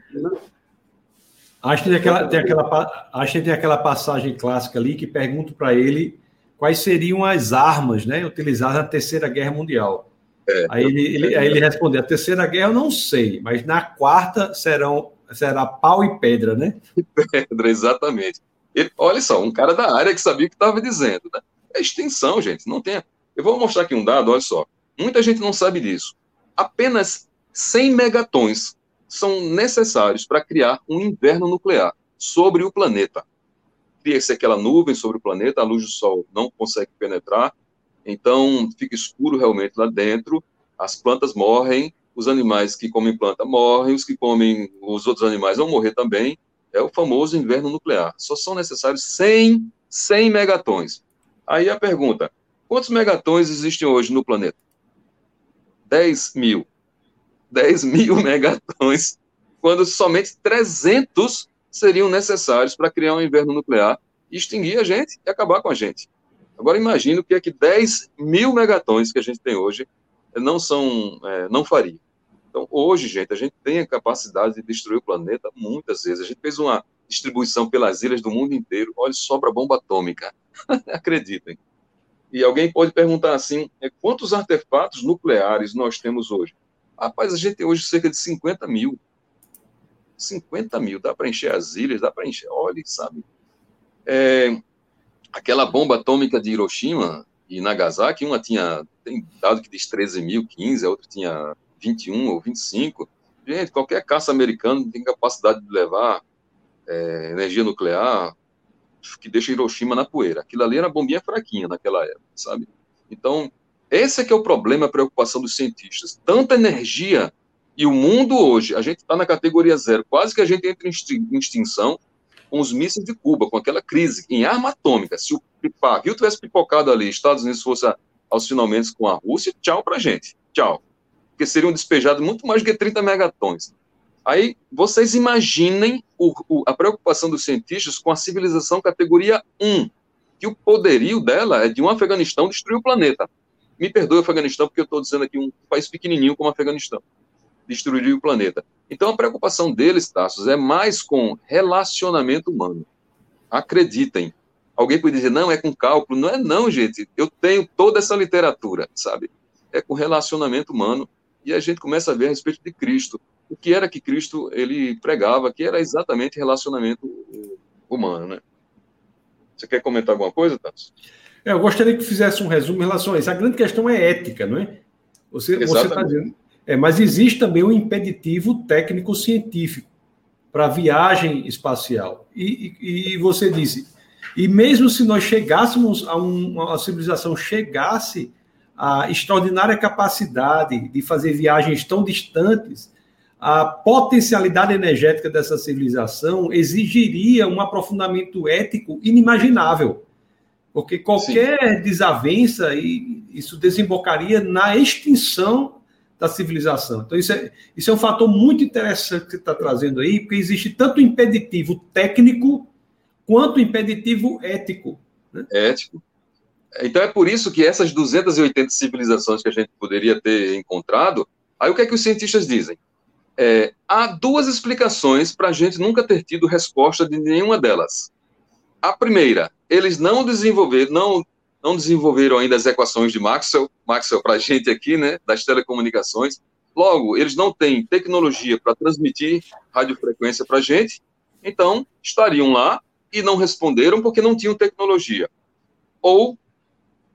acho que tem aquela, tem aquela, acho que tem aquela passagem clássica ali que pergunto para ele quais seriam as armas né, utilizadas na Terceira Guerra Mundial. É, aí, ele, ele, aí ele respondeu: a Terceira Guerra eu não sei, mas na quarta serão, será pau e pedra, né? [LAUGHS] Pedra, exatamente. Ele, olha só, um cara da área que sabia o que estava dizendo. Né? É extensão, gente. Não tem. Eu vou mostrar aqui um dado, olha só. Muita gente não sabe disso. Apenas 100 megatons são necessários para criar um inverno nuclear sobre o planeta. Cria-se aquela nuvem sobre o planeta, a luz do Sol não consegue penetrar, então fica escuro realmente lá dentro, as plantas morrem, os animais que comem planta morrem, os que comem os outros animais vão morrer também. É o famoso inverno nuclear. Só são necessários 100, 100 megatons. Aí a pergunta: quantos megatons existem hoje no planeta? 10 mil. 10 mil megatons, quando somente 300 seriam necessários para criar um inverno nuclear, extinguir a gente e acabar com a gente. Agora imagine o que é que 10 mil megatons que a gente tem hoje não são, é, não faria. Então, hoje, gente, a gente tem a capacidade de destruir o planeta muitas vezes. A gente fez uma distribuição pelas ilhas do mundo inteiro. Olha, sobra bomba atômica. [LAUGHS] Acreditem. E alguém pode perguntar assim: é, quantos artefatos nucleares nós temos hoje? Rapaz, a gente tem hoje cerca de 50 mil. 50 mil, dá para encher as ilhas, dá para encher. Olha, sabe? É, aquela bomba atômica de Hiroshima e Nagasaki, uma tinha, tem dado que diz 13 mil, 15, a outra tinha 21 ou 25. Gente, qualquer caça americano tem capacidade de levar é, energia nuclear que deixa Hiroshima na poeira. Aquilo ali era bombinha fraquinha naquela época, sabe? Então, esse é que é o problema, a preocupação dos cientistas. Tanta energia e o mundo hoje, a gente está na categoria zero, quase que a gente entra em extinção, com os mísseis de Cuba, com aquela crise em arma atômica. Se o Rio tivesse pipocado ali, Estados Unidos fosse aos finalmente com a Rússia, tchau pra gente. Tchau. Porque seriam despejados muito mais do que 30 megatons. Aí, vocês imaginem o, o, a preocupação dos cientistas com a civilização categoria 1, que o poderio dela é de um Afeganistão destruir o planeta. Me perdoe o Afeganistão, porque eu estou dizendo aqui um país pequenininho como o Afeganistão destruiria o planeta. Então a preocupação deles, Tassos, é mais com relacionamento humano. Acreditem. Alguém pode dizer, não, é com cálculo. Não é não, gente. Eu tenho toda essa literatura, sabe? É com relacionamento humano. E a gente começa a ver a respeito de Cristo. O que era que Cristo ele pregava, que era exatamente relacionamento humano, né? Você quer comentar alguma coisa, Tassos? Eu gostaria que fizesse um resumo em relação a isso. A grande questão é ética, não é? Você está dizendo, é, mas existe também um impeditivo técnico-científico para viagem espacial. E, e, e, você disse, e mesmo se nós chegássemos a um, uma civilização chegasse a extraordinária capacidade de fazer viagens tão distantes, a potencialidade energética dessa civilização exigiria um aprofundamento ético inimaginável. Porque qualquer Sim. desavença, isso desembocaria na extinção da civilização. Então, isso é, isso é um fator muito interessante que você está trazendo aí, porque existe tanto impeditivo técnico quanto impeditivo ético. Né? Ético. Então, é por isso que essas 280 civilizações que a gente poderia ter encontrado, aí o que é que os cientistas dizem? É, há duas explicações para a gente nunca ter tido resposta de nenhuma delas. A primeira, eles não desenvolveram, não não desenvolveram ainda as equações de Maxwell, Maxwell para a gente aqui, né, das telecomunicações. Logo, eles não têm tecnologia para transmitir radiofrequência para a gente, então estariam lá e não responderam porque não tinham tecnologia. Ou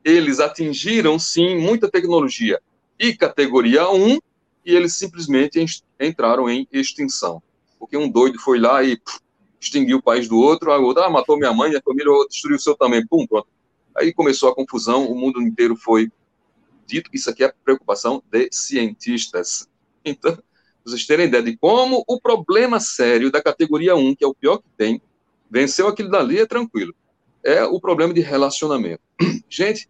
eles atingiram, sim, muita tecnologia e categoria 1, e eles simplesmente entraram em extinção. Porque um doido foi lá e extinguiu o país do outro, a outra ah, matou minha mãe, minha família, destruiu o seu também, pum, pronto Aí começou a confusão, o mundo inteiro foi dito que isso aqui é preocupação de cientistas. Então, vocês terem ideia de como o problema sério da categoria 1, que é o pior que tem, venceu aquilo dali, é tranquilo. É o problema de relacionamento. [CLEARS THROAT] Gente,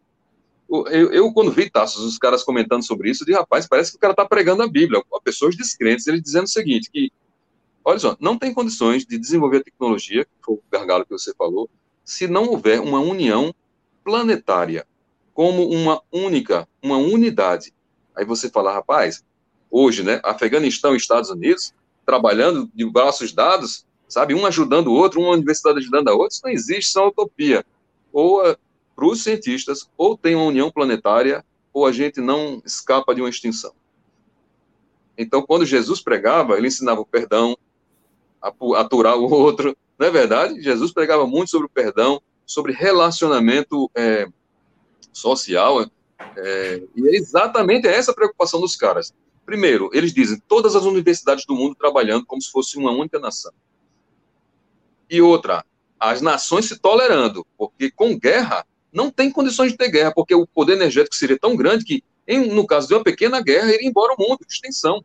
eu, eu, quando vi Tassos, os caras comentando sobre isso, de rapaz, parece que o cara está pregando a Bíblia. Pessoas descrentes, ele dizendo o seguinte, que, olha só, não tem condições de desenvolver a tecnologia, que foi o gargalo que você falou, se não houver uma união planetária, como uma única, uma unidade. Aí você fala, rapaz, hoje, né, Afeganistão e Estados Unidos, trabalhando de braços dados, sabe, um ajudando o outro, uma universidade ajudando a outra, isso não existe, isso é uma utopia. Ou eh, para os cientistas, ou tem uma união planetária, ou a gente não escapa de uma extinção. Então, quando Jesus pregava, ele ensinava o perdão, aturar o outro, não é verdade? Jesus pregava muito sobre o perdão, sobre relacionamento é, social, é, e é exatamente essa a preocupação dos caras. Primeiro, eles dizem todas as universidades do mundo trabalhando como se fosse uma única nação. E outra, as nações se tolerando, porque com guerra não tem condições de ter guerra, porque o poder energético seria tão grande que, em, no caso de uma pequena guerra, iria embora o mundo, extensão.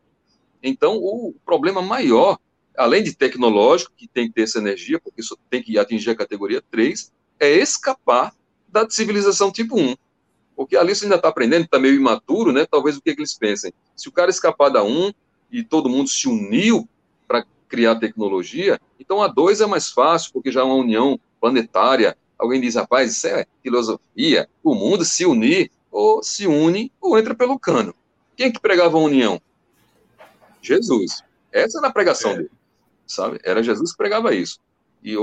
Então, o problema maior, além de tecnológico, que tem que ter essa energia, porque isso tem que atingir a categoria 3, é escapar da civilização tipo 1. Porque ali você ainda está aprendendo, está meio imaturo, né? Talvez o que, que eles pensem. Se o cara escapar da 1 e todo mundo se uniu para criar tecnologia, então a 2 é mais fácil, porque já é uma união planetária. Alguém diz, rapaz, isso é filosofia. O mundo se unir, ou se une, ou entra pelo cano. Quem que pregava a união? Jesus. Essa era a pregação é. dele, sabe? Era Jesus que pregava isso. E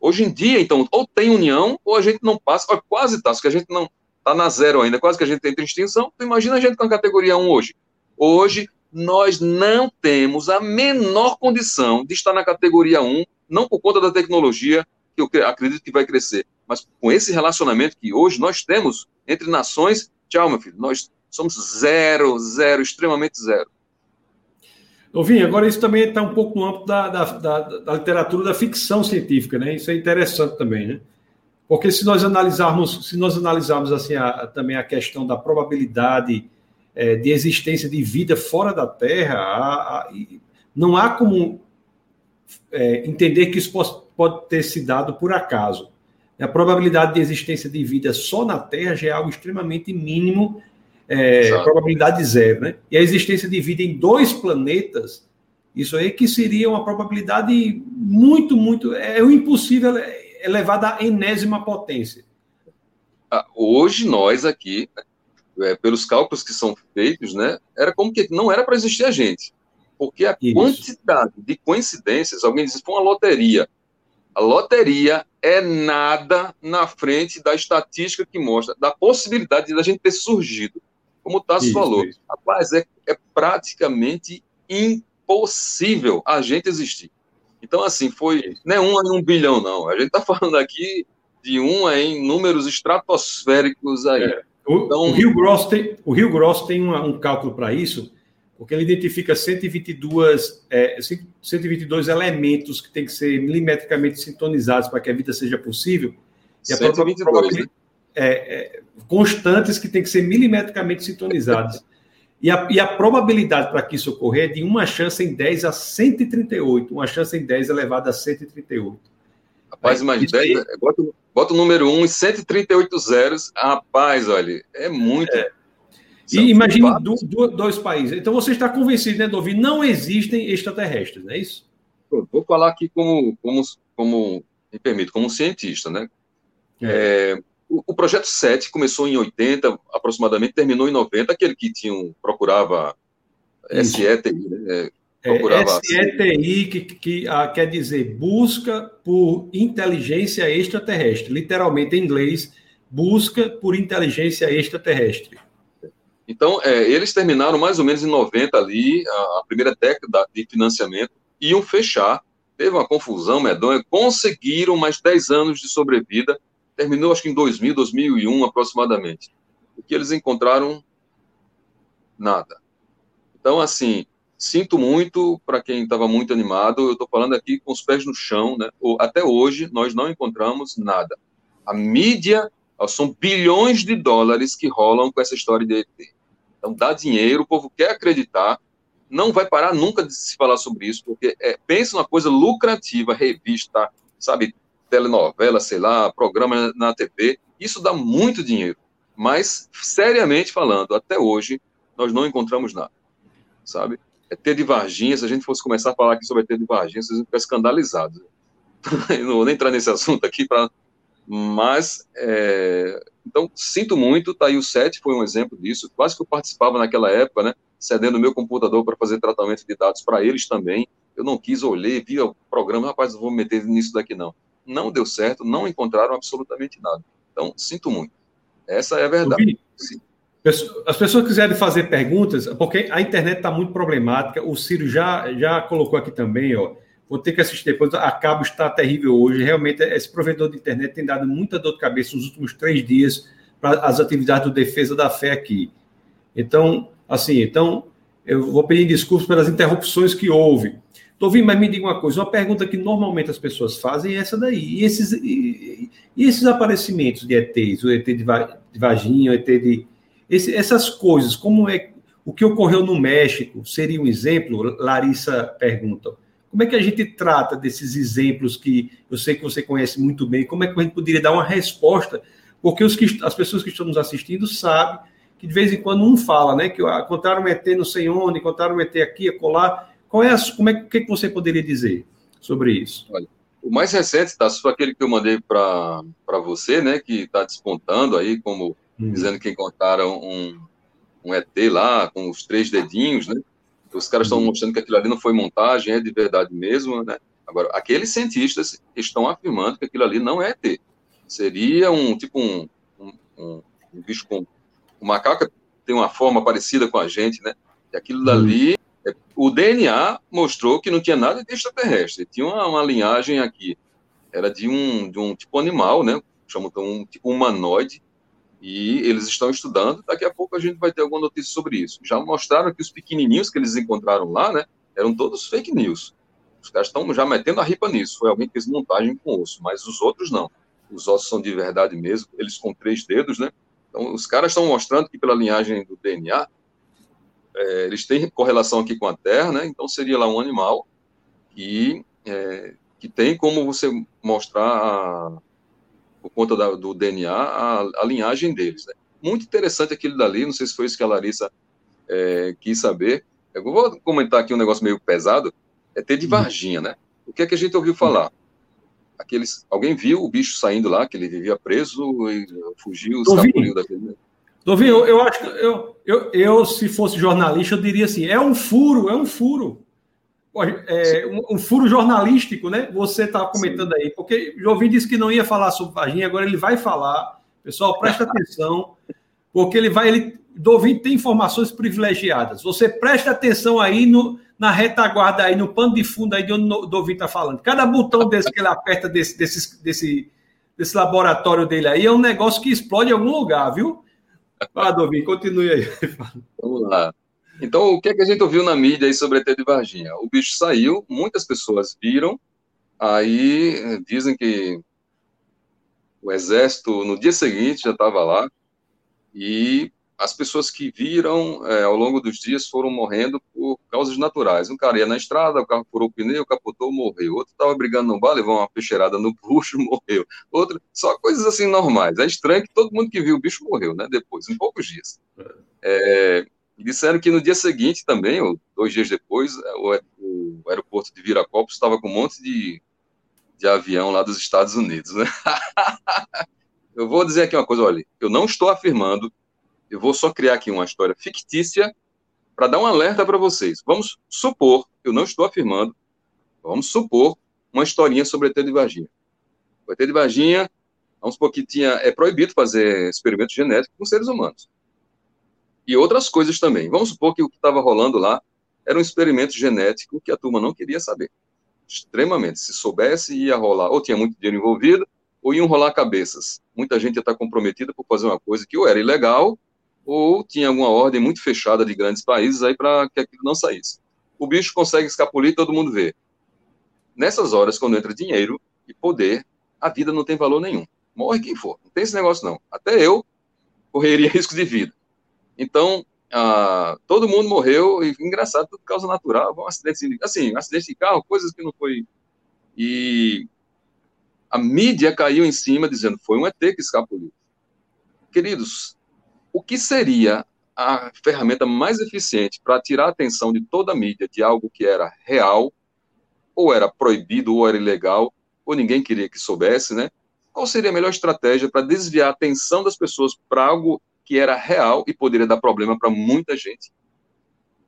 hoje em dia, então, ou tem união, ou a gente não passa, ou quase está, porque a gente não está na zero ainda, quase que a gente tem extinção. Então, imagina a gente com a categoria 1 hoje. Hoje, nós não temos a menor condição de estar na categoria 1, não por conta da tecnologia, que eu acredito que vai crescer, mas com esse relacionamento que hoje nós temos entre nações, tchau, meu filho, nós somos zero, zero, extremamente zero. Ovinho, agora isso também está um pouco no âmbito da, da, da, da, literatura da ficção científica, né? Isso é interessante também, né? Porque se nós analisarmos, se nós analisarmos assim a, também a questão da probabilidade é, de existência de vida fora da Terra, a, a, não há como é, entender que isso pode, pode ter se dado por acaso. A probabilidade de existência de vida só na Terra já é algo extremamente mínimo, é, probabilidade zero, né? E a existência de vida em dois planetas, isso aí que seria uma probabilidade muito, muito, é o impossível elevado à enésima potência. Ah, hoje nós aqui é, pelos cálculos que são feitos, né, era como que não era para existir a gente. Porque a Isso. quantidade de coincidências, alguém diz, foi uma loteria. A loteria é nada na frente da estatística que mostra, da possibilidade de a gente ter surgido. Como o Tassi falou, isso. rapaz, é, é praticamente impossível a gente existir. Então, assim, foi não é um em um bilhão, não. A gente está falando aqui de um em números estratosféricos aí. É. O, então, o, Rio Grosso tem, o Rio Grosso tem uma, um cálculo para isso, porque ele identifica 122, é, 122 elementos que têm que ser milimetricamente sintonizados para que a vida seja possível. E 122, né? É, é, constantes que têm que ser milimetricamente sintonizados. E a, e a probabilidade para que isso ocorrer é de uma chance em 10 a 138, uma chance em 10 elevada a 138. Rapaz, mais 10, aí... bota, bota, o número 1 e 138 zeros. Rapaz, olha, é muito. É. E imagine do, do, dois países. Então você está convencido, né, Dovi? Não existem extraterrestres, não é isso? Vou falar aqui como, como, como me permito, como cientista, né? É. É, o, o, projeto 7 começou em 80, aproximadamente, terminou em 90, aquele que tinha um, procurava SETI, né? Procurava... SETI, que, que ah, quer dizer busca por inteligência extraterrestre. Literalmente, em inglês, busca por inteligência extraterrestre. Então, é, eles terminaram mais ou menos em 90 ali, a, a primeira década de financiamento, iam fechar. Teve uma confusão medonha, conseguiram mais 10 anos de sobrevida, terminou acho que em 2000, 2001 aproximadamente. O que eles encontraram? Nada. Então, assim, Sinto muito para quem estava muito animado. Eu estou falando aqui com os pés no chão, né? Até hoje nós não encontramos nada. A mídia são bilhões de dólares que rolam com essa história de ET. Então dá dinheiro, o povo quer acreditar, não vai parar nunca de se falar sobre isso, porque é, pensa uma coisa lucrativa, revista, sabe, telenovela, sei lá, programa na TV, isso dá muito dinheiro. Mas, seriamente falando, até hoje, nós não encontramos nada, sabe? ET de Varginha, se a gente fosse começar a falar aqui sobre ET de Varginha, vocês vão ficar escandalizados. [LAUGHS] não vou nem entrar nesse assunto aqui, pra... mas é... Então, sinto muito, tá aí o SET foi um exemplo disso, quase que eu participava naquela época, né, cedendo meu computador para fazer tratamento de dados para eles também, eu não quis, olhei, vi o programa, rapaz, não vou me meter nisso daqui não. Não deu certo, não encontraram absolutamente nada. Então, sinto muito. Essa é a verdade. As pessoas quiserem fazer perguntas, porque a internet está muito problemática, o Ciro já, já colocou aqui também, ó, vou ter que assistir depois, a cabo está terrível hoje, realmente esse provedor de internet tem dado muita dor de cabeça nos últimos três dias para as atividades do defesa da fé aqui. Então, assim, então, eu vou pedir desculpas pelas interrupções que houve. Tovim, mas me diga uma coisa, uma pergunta que normalmente as pessoas fazem é essa daí. E esses, e, e esses aparecimentos de ETs, o ET de, de Varginha, o ET de... Esse, essas coisas, como é... O que ocorreu no México seria um exemplo? Larissa pergunta. Como é que a gente trata desses exemplos que eu sei que você conhece muito bem? Como é que a gente poderia dar uma resposta? Porque os que, as pessoas que estão nos assistindo sabem que de vez em quando um fala, né? Que ah, contaram um ET não sei onde, contaram um ET aqui, acolá. Qual é a, como é o que, você poderia dizer sobre isso? Olha, o mais recente, tá, foi aquele que eu mandei para você, né? Que está despontando aí, como hum. dizendo que encontraram um, um ET lá com os três dedinhos, né? Os caras estão hum. mostrando que aquilo ali não foi montagem, é de verdade mesmo, né? Agora, aqueles cientistas estão afirmando que aquilo ali não é ET. Seria um tipo um, um, um, um bicho com o macaco tem uma forma parecida com a gente, né? E aquilo dali, é, o DNA mostrou que não tinha nada de extraterrestre, tinha uma, uma linhagem aqui, era de um, de um tipo animal, né? Chamam de um tipo humanoide, e eles estão estudando. Daqui a pouco a gente vai ter alguma notícia sobre isso. Já mostraram que os pequenininhos que eles encontraram lá, né? Eram todos fake news. Os caras estão já metendo a ripa nisso. Foi alguém que fez montagem com osso, mas os outros não. Os ossos são de verdade mesmo, eles com três dedos, né? Então, os caras estão mostrando que pela linhagem do DNA, é, eles têm correlação aqui com a Terra, né? Então, seria lá um animal que, é, que tem como você mostrar, a, por conta da, do DNA, a, a, linhagem deles, né? Muito interessante aquilo dali, não sei se foi isso que a Larissa é, quis saber. Eu vou comentar aqui um negócio meio pesado, é ter de uhum. Varginha, né? O que é que a gente ouviu falar? aqueles, alguém viu o bicho saindo lá, que ele vivia preso e fugiu, escapuliu daquele. Dovinho, eu, acho que eu, eu, eu, se fosse jornalista, eu diria assim: é um furo, é um furo. É, um, um, furo jornalístico, né? Você está comentando Sim. aí, porque o Jovim disse que não ia falar sobre Varginha, agora ele vai falar. Pessoal, presta [LAUGHS] atenção, porque ele vai. Ele, Dovin tem informações privilegiadas. Você presta atenção aí no, na retaguarda aí, no pano de fundo aí de onde o Dovin está falando. Cada botão desse que ele aperta desse, desse, desse, desse laboratório dele aí é um negócio que explode em algum lugar, viu? Ah, Dovin, continue aí. Vamos lá. Então, o que, é que a gente ouviu na mídia aí sobre ET de Varginha? O bicho saiu, muitas pessoas viram, aí eh, dizem que o exército, no dia seguinte, já estava lá, e as pessoas que viram é, ao longo dos dias foram morrendo por causas naturais. Um cara ia na estrada, o carro furou o pneu, capotou, morreu. Outro estava brigando no bar, levou uma peixeirada no bucho, [LAUGHS] morreu. Outro, só coisas assim normais. É estranho que todo mundo que viu o bicho morreu, né? Depois, em poucos dias. É, disseram que no dia seguinte também, ou dois dias depois, é, o, o aeroporto de Viracopos estava com um monte de, de avião lá dos Estados Unidos, né? [LAUGHS] eu vou dizer aqui uma coisa, olha, eu não estou afirmando eu vou só criar aqui uma história fictícia para dar um alerta para vocês. Vamos supor, eu não estou afirmando, vamos supor uma historinha sobre ET de Varginha. O ET de Varginha, vamos supor que tinha, é proibido fazer experimentos genéticos com seres humanos. E outras coisas também. Vamos supor que o que estava rolando lá era um experimento genético que a turma não queria saber. Extremamente. Se soubesse, ia rolar, ou tinha muito dinheiro envolvido, ou iam rolar cabeças. Muita gente ia estar comprometida por fazer uma coisa que ou era ilegal, ou tinha alguma ordem muito fechada de grandes países aí para que aquilo não saísse. O bicho consegue escapulir, todo mundo vê. Nessas horas, quando entra dinheiro e poder, a vida não tem valor nenhum. Morre quem for, não tem esse negócio não. Até eu correria [LAUGHS] risco de vida. Então, ah, todo mundo morreu, e engraçado, tudo causa natural, um acidente, assim, um acidente de carro, coisas que não foi. E a mídia caiu em cima dizendo foi um ET que escapuliu. Queridos, o que seria a ferramenta mais eficiente para tirar a atenção de toda a mídia de algo que era real, ou era proibido, ou era ilegal, ou ninguém queria que soubesse, né? qual seria a melhor estratégia para desviar a atenção das pessoas para algo que era real e poderia dar problema para muita gente?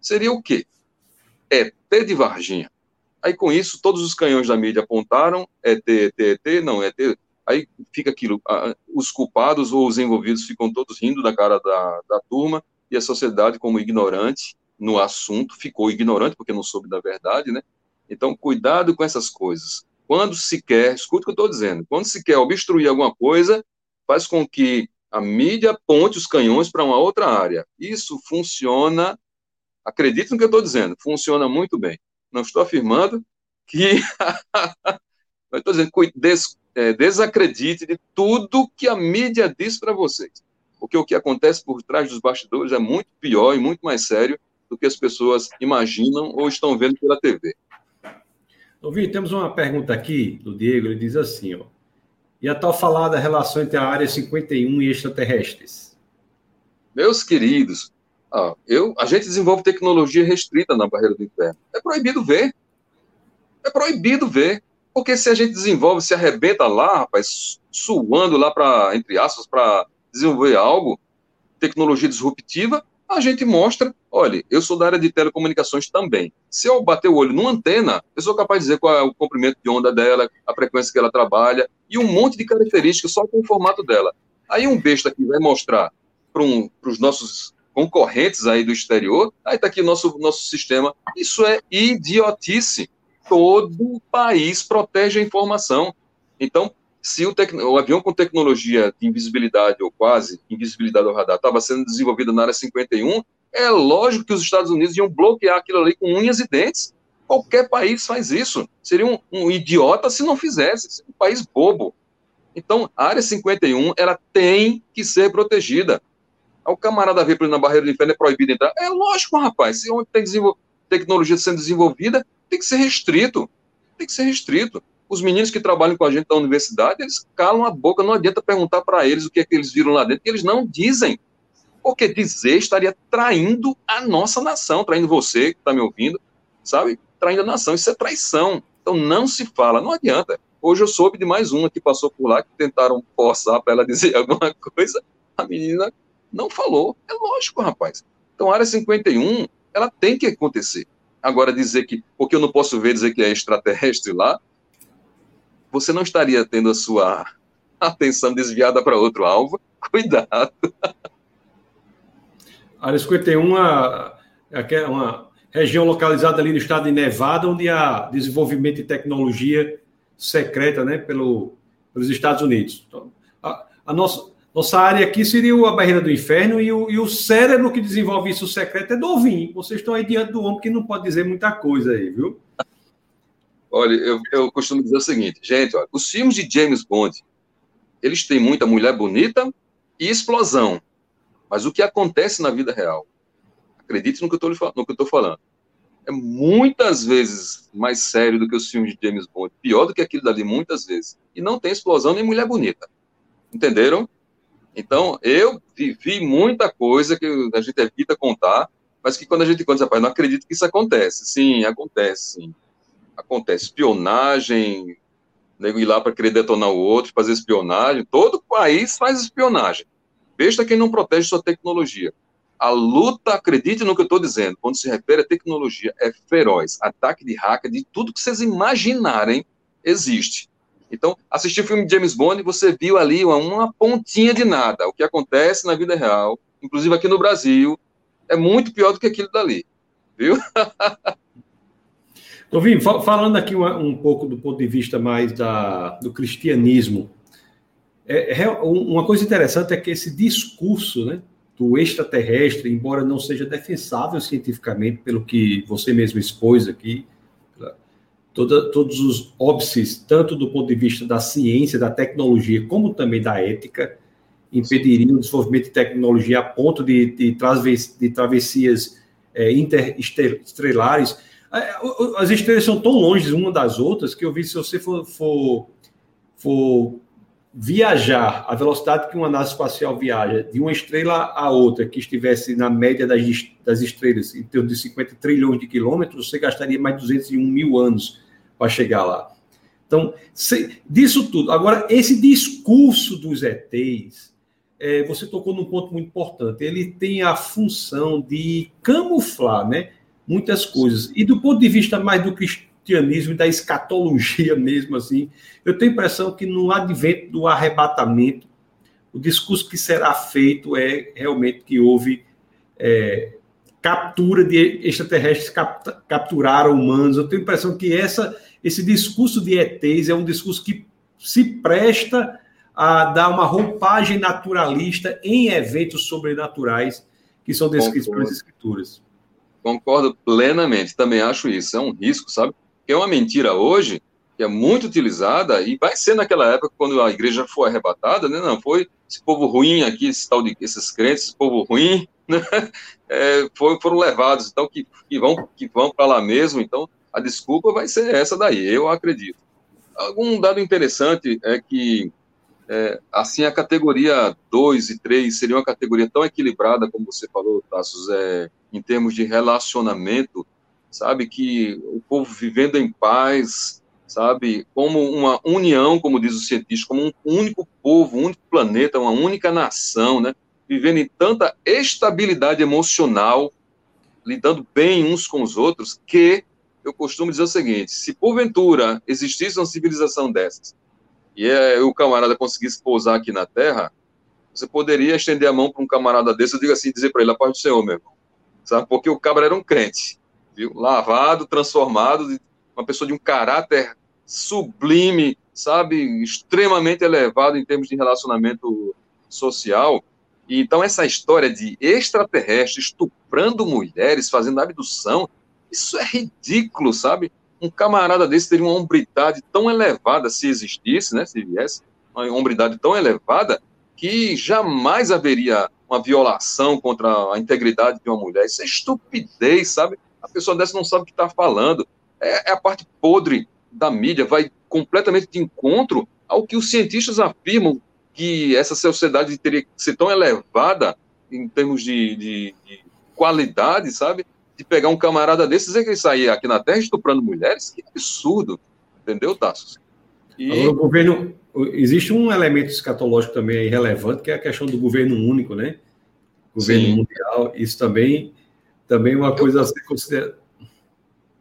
Seria o quê? ET de Varginha. Aí, com isso, todos os canhões da mídia apontaram ET, ET, ET, não, ET. Aí fica aquilo, os culpados ou os envolvidos ficam todos rindo da cara da, da turma e a sociedade, como ignorante no assunto, ficou ignorante porque não soube da verdade, né? Então, cuidado com essas coisas. Quando se quer, escuta o que eu estou dizendo, quando se quer obstruir alguma coisa, faz com que a mídia aponte os canhões para uma outra área. Isso funciona, acredite no que eu estou dizendo, funciona muito bem. Não estou afirmando que. [LAUGHS] estou dizendo, é, desacredite de tudo que a mídia diz para vocês. Porque o que acontece por trás dos bastidores é muito pior e muito mais sério do que as pessoas imaginam ou estão vendo pela TV. Ouvi, temos uma pergunta aqui do Diego, ele diz assim, ó. E a tal falada relação entre a área 51 e extraterrestres? Meus queridos, ah, eu, a gente desenvolve tecnologia restrita na barreira do inferno. É proibido ver. É proibido ver. Porque se a gente desenvolve, se arrebenta lá, rapaz, suando lá para, entre aspas, para desenvolver algo, tecnologia disruptiva, a gente mostra, olha, eu sou da área de telecomunicações também. Se eu bater o olho numa antena, eu sou capaz de dizer qual é o comprimento de onda dela, a frequência que ela trabalha, e um monte de características só com o formato dela. Aí um besta que vai mostrar para um, os nossos concorrentes aí do exterior, aí está aqui o nosso, nosso sistema. Isso é idiotice. Todo país protege a informação. Então, se o, tec... o, avião com tecnologia de invisibilidade ou quase invisibilidade ao radar estava sendo desenvolvido na área 51, é lógico que os Estados Unidos iam bloquear aquilo ali com unhas e dentes. Qualquer país faz isso. Seria um, um idiota se não fizesse. Seria um país bobo. Então, a área 51 ela tem que ser protegida. O camarada vê na barreira do inferno é proibido entrar. É lógico, rapaz. Se onde tem tecnologia sendo desenvolvida, tem que ser restrito. Tem que ser restrito os meninos que trabalham com a gente da universidade, eles calam a boca, não adianta perguntar para eles o que é que eles viram lá dentro, que eles não dizem. Porque dizer estaria traindo a nossa nação, traindo você que está me ouvindo, sabe? Traindo a nação, isso é traição. Então não se fala, não adianta. Hoje eu soube de mais uma que passou por lá, que tentaram forçar para ela [LAUGHS] dizer alguma coisa, a menina não falou. É lógico, rapaz. Então a área 51, ela tem que acontecer. Agora dizer que, porque eu não posso ver dizer que é extraterrestre lá, você não estaria tendo a sua atenção desviada para outro alvo. [LAUGHS] Cuidado. A área 51 é uma região localizada ali no estado de Nevada, onde há desenvolvimento de tecnologia secreta né, pelo, pelos Estados Unidos. Então, a, a nossa, nossa área aqui seria a barreira do inferno e o, e o cérebro que desenvolve isso secreto é do Ovim. Vocês estão aí diante do homem que não pode dizer muita coisa aí, viu? Olha, eu, eu costumo dizer o seguinte, gente, olha, os filmes de James Bond, eles têm muita mulher bonita e explosão. Mas o que acontece na vida real, acredite no que eu estou falando, é muitas vezes mais sério do que os filmes de James Bond, pior do que aquilo dali, muitas vezes. E não tem explosão nem mulher bonita. Entenderam? Então, eu vivi muita coisa que a gente evita contar, mas que quando a gente conta, rapaz, não acredito que isso acontece. Sim, acontece, sim acontece espionagem, nego ir lá para querer detonar o outro, fazer espionagem. Todo país faz espionagem. Besta quem não protege sua tecnologia. A luta, acredite no que eu estou dizendo, quando se refere à tecnologia, é feroz. Ataque de hacker, de tudo que vocês imaginarem, existe. Então, assistir o filme de James Bond, você viu ali uma, uma pontinha de nada. O que acontece na vida real, inclusive aqui no Brasil, é muito pior do que aquilo dali. Viu? [LAUGHS] Tovinho, falando aqui um, um, pouco do ponto de vista mais da, do cristianismo, é, é, uma coisa interessante é que esse discurso né, do extraterrestre, embora não seja defensável cientificamente, pelo que você mesmo expôs aqui, toda, todos os óbices, tanto do ponto de vista da ciência, da tecnologia, como também da ética, impediriam o desenvolvimento de tecnologia a ponto de, de, de travessias é, interestelares. É, as estrelas são tão longe uma das outras que eu vi se você for, for, for viajar a velocidade que uma nave espacial viaja de uma estrela a outra que estivesse na média das, das estrelas em torno de 50 trilhões de quilômetros, você gastaria mais de 201 mil anos para chegar lá. Então, se, disso tudo. Agora, esse discurso dos ETs, é, você tocou num ponto muito importante. Ele tem a função de camuflar né, muitas coisas. E do ponto de vista mais do cristianismo e da escatologia [LAUGHS] mesmo, assim, eu tenho a impressão que no advento do arrebatamento, o discurso que será feito é realmente que houve é, captura de extraterrestres capt, capturaram humanos. Eu tenho a impressão que essa esse discurso de ETs é um discurso que se presta a dar uma roupagem naturalista em eventos sobrenaturais que são descritos Concordo. pelas escrituras. Concordo plenamente, também acho isso. É um risco, sabe? Que é uma mentira hoje, que é muito utilizada, e vai ser naquela época, quando a igreja foi arrebatada, né? Não, foi esse povo ruim aqui, esse tal de, esses crentes, esse povo ruim, né? [LAUGHS] É, foram levados, então, que, que vão, que vão para lá mesmo, então, a desculpa vai ser essa daí, eu acredito. Algum dado interessante é que, é, assim, a categoria 2 e 3 seria uma categoria tão equilibrada, como você falou, Tassos, é, em termos de relacionamento, sabe, que o povo vivendo em paz, sabe, como uma união, como diz o cientista, como um único povo, um único planeta, uma única nação, né, vivendo em tanta estabilidade emocional, lidando bem uns com os outros, que eu costumo dizer o seguinte: se porventura existisse uma civilização dessas e é, o camarada conseguisse pousar aqui na Terra, você poderia estender a mão para um camarada desse, eu digo assim, dizer para ele, a paz do Senhor, meu irmão. Sabe? Porque o cabra era um crente, viu? lavado, transformado, uma pessoa de um caráter sublime, sabe? Extremamente elevado em termos de relacionamento social. E, então, essa história de extraterrestre estuprando mulheres, fazendo abdução, isso é ridículo, sabe? Um camarada desse teria uma hombridade tão elevada, se existisse, né? Se viesse, uma hombridade tão elevada, que jamais haveria uma violação contra a integridade de uma mulher. Isso é estupidez, sabe? A pessoa dessa não sabe o que está falando. É, é, a parte podre da mídia, vai completamente de encontro ao que os cientistas afirmam que essa sociedade teria que ser tão elevada em termos de, de, de qualidade, sabe? de pegar um camarada desses e que ele sair aqui na Terra estuprando mulheres, que absurdo. Entendeu, Tassos? E... O governo. Existe um elemento escatológico também relevante, que é a questão do governo único, né? Governo Sim. mundial. Isso também, também uma coisa a ser considerada.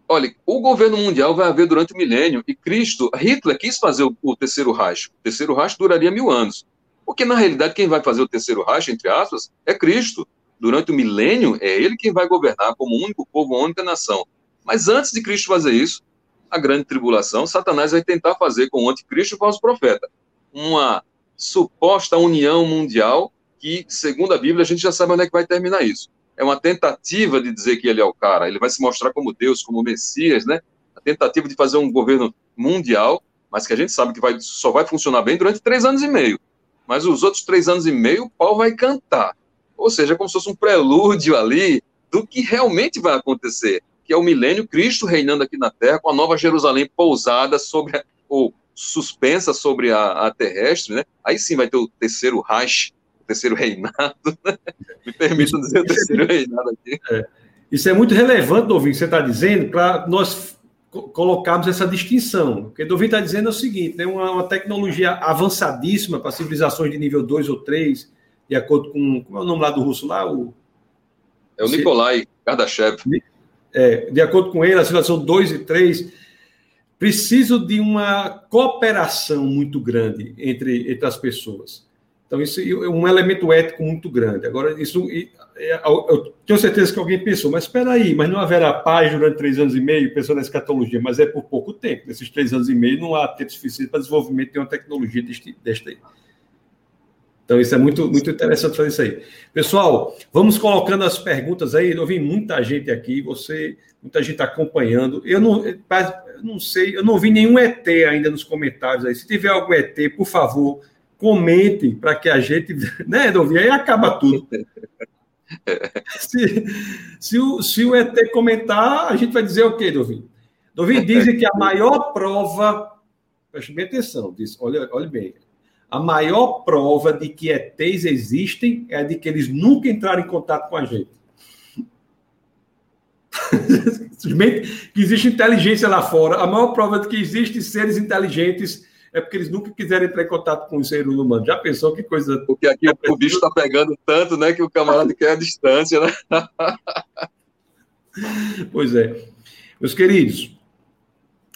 Olha, o governo mundial vai haver durante o milênio, e Cristo, Hitler quis fazer o, o terceiro Reich. O terceiro Reich duraria mil anos. Porque, na realidade, quem vai fazer o terceiro Reich, entre aspas, é Cristo durante o milênio, é ele quem vai governar como único povo, única nação. Mas antes de Cristo fazer isso, a grande tribulação, Satanás vai tentar fazer com o anticristo e o falso profeta uma suposta união mundial que, segundo a Bíblia, a gente já sabe onde é que vai terminar isso. É uma tentativa de dizer que ele é o cara, ele vai se mostrar como Deus, como Messias, né? A tentativa de fazer um governo mundial, mas que a gente sabe que vai, só vai funcionar bem durante três anos e meio. Mas os outros três anos e meio, o pau vai cantar. Ou seja, como se fosse um prelúdio ali do que realmente vai acontecer, que é o milênio, Cristo reinando aqui na Terra, com a nova Jerusalém pousada sobre, ou suspensa sobre a, a, terrestre, né? Aí sim vai ter o terceiro Reich, terceiro reinado, né? Me permita dizer o terceiro reinado aqui. É. Isso é muito relevante, Dovinho, que você está dizendo, para nós colocarmos essa distinção. Porque Dovinho está dizendo é o seguinte, né? uma, uma tecnologia avançadíssima para civilizações de nível 2 ou 3, de acordo com. Como é o nome lá do russo lá? O, é o Nikolai Kardashev. É, de acordo com ele, a situação 2 e 3 preciso de uma cooperação muito grande entre, entre as pessoas. Então, isso é um elemento ético muito grande. Agora, isso. É, eu tenho certeza que alguém pensou, mas espera aí, mas não haverá paz durante três anos e meio, pensando na escatologia, mas é por pouco tempo. Nesses três anos e meio não há tempo suficiente para desenvolvimento de uma tecnologia deste, desta, então, isso é muito, muito interessante fazer isso aí. Pessoal, vamos colocando as perguntas aí. Eu vi muita gente aqui, você, muita gente acompanhando. Eu não, eu não sei, eu não vi nenhum ET ainda nos comentários aí. Se tiver algum ET, por favor, comente para que a gente. [LAUGHS] Né, Dovi? Aí acaba tudo. Se, se, o, se o ET comentar, a gente vai dizer o quê, Dovi? Dovi dizem que a maior prova. Preste bem atenção, diz, olha, olha bem a maior prova de que ETs existem é a de que eles nunca entraram em contato com a gente. [LAUGHS] Simplesmente que existe inteligência lá fora. A maior prova de que existem seres inteligentes é porque eles nunca quiseram entrar em contato com o ser humano. Já pensou que coisa. Porque aqui o, o bicho está pegando tanto, né, que o camarada quer a distância, né? [LAUGHS] pois é. Meus queridos,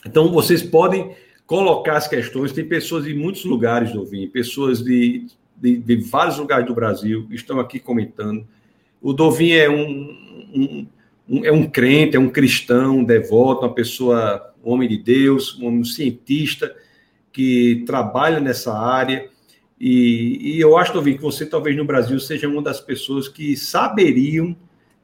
então vocês podem colocar as questões. Tem pessoas de muitos lugares do Vim, pessoas de, de, de, vários lugares do Brasil estão aqui comentando. O Dovin é um, um, um, é um crente, é um cristão, um devoto, uma pessoa, um homem de Deus, um cientista que trabalha nessa área. E, e eu acho, que você talvez no Brasil seja uma das pessoas que saberiam,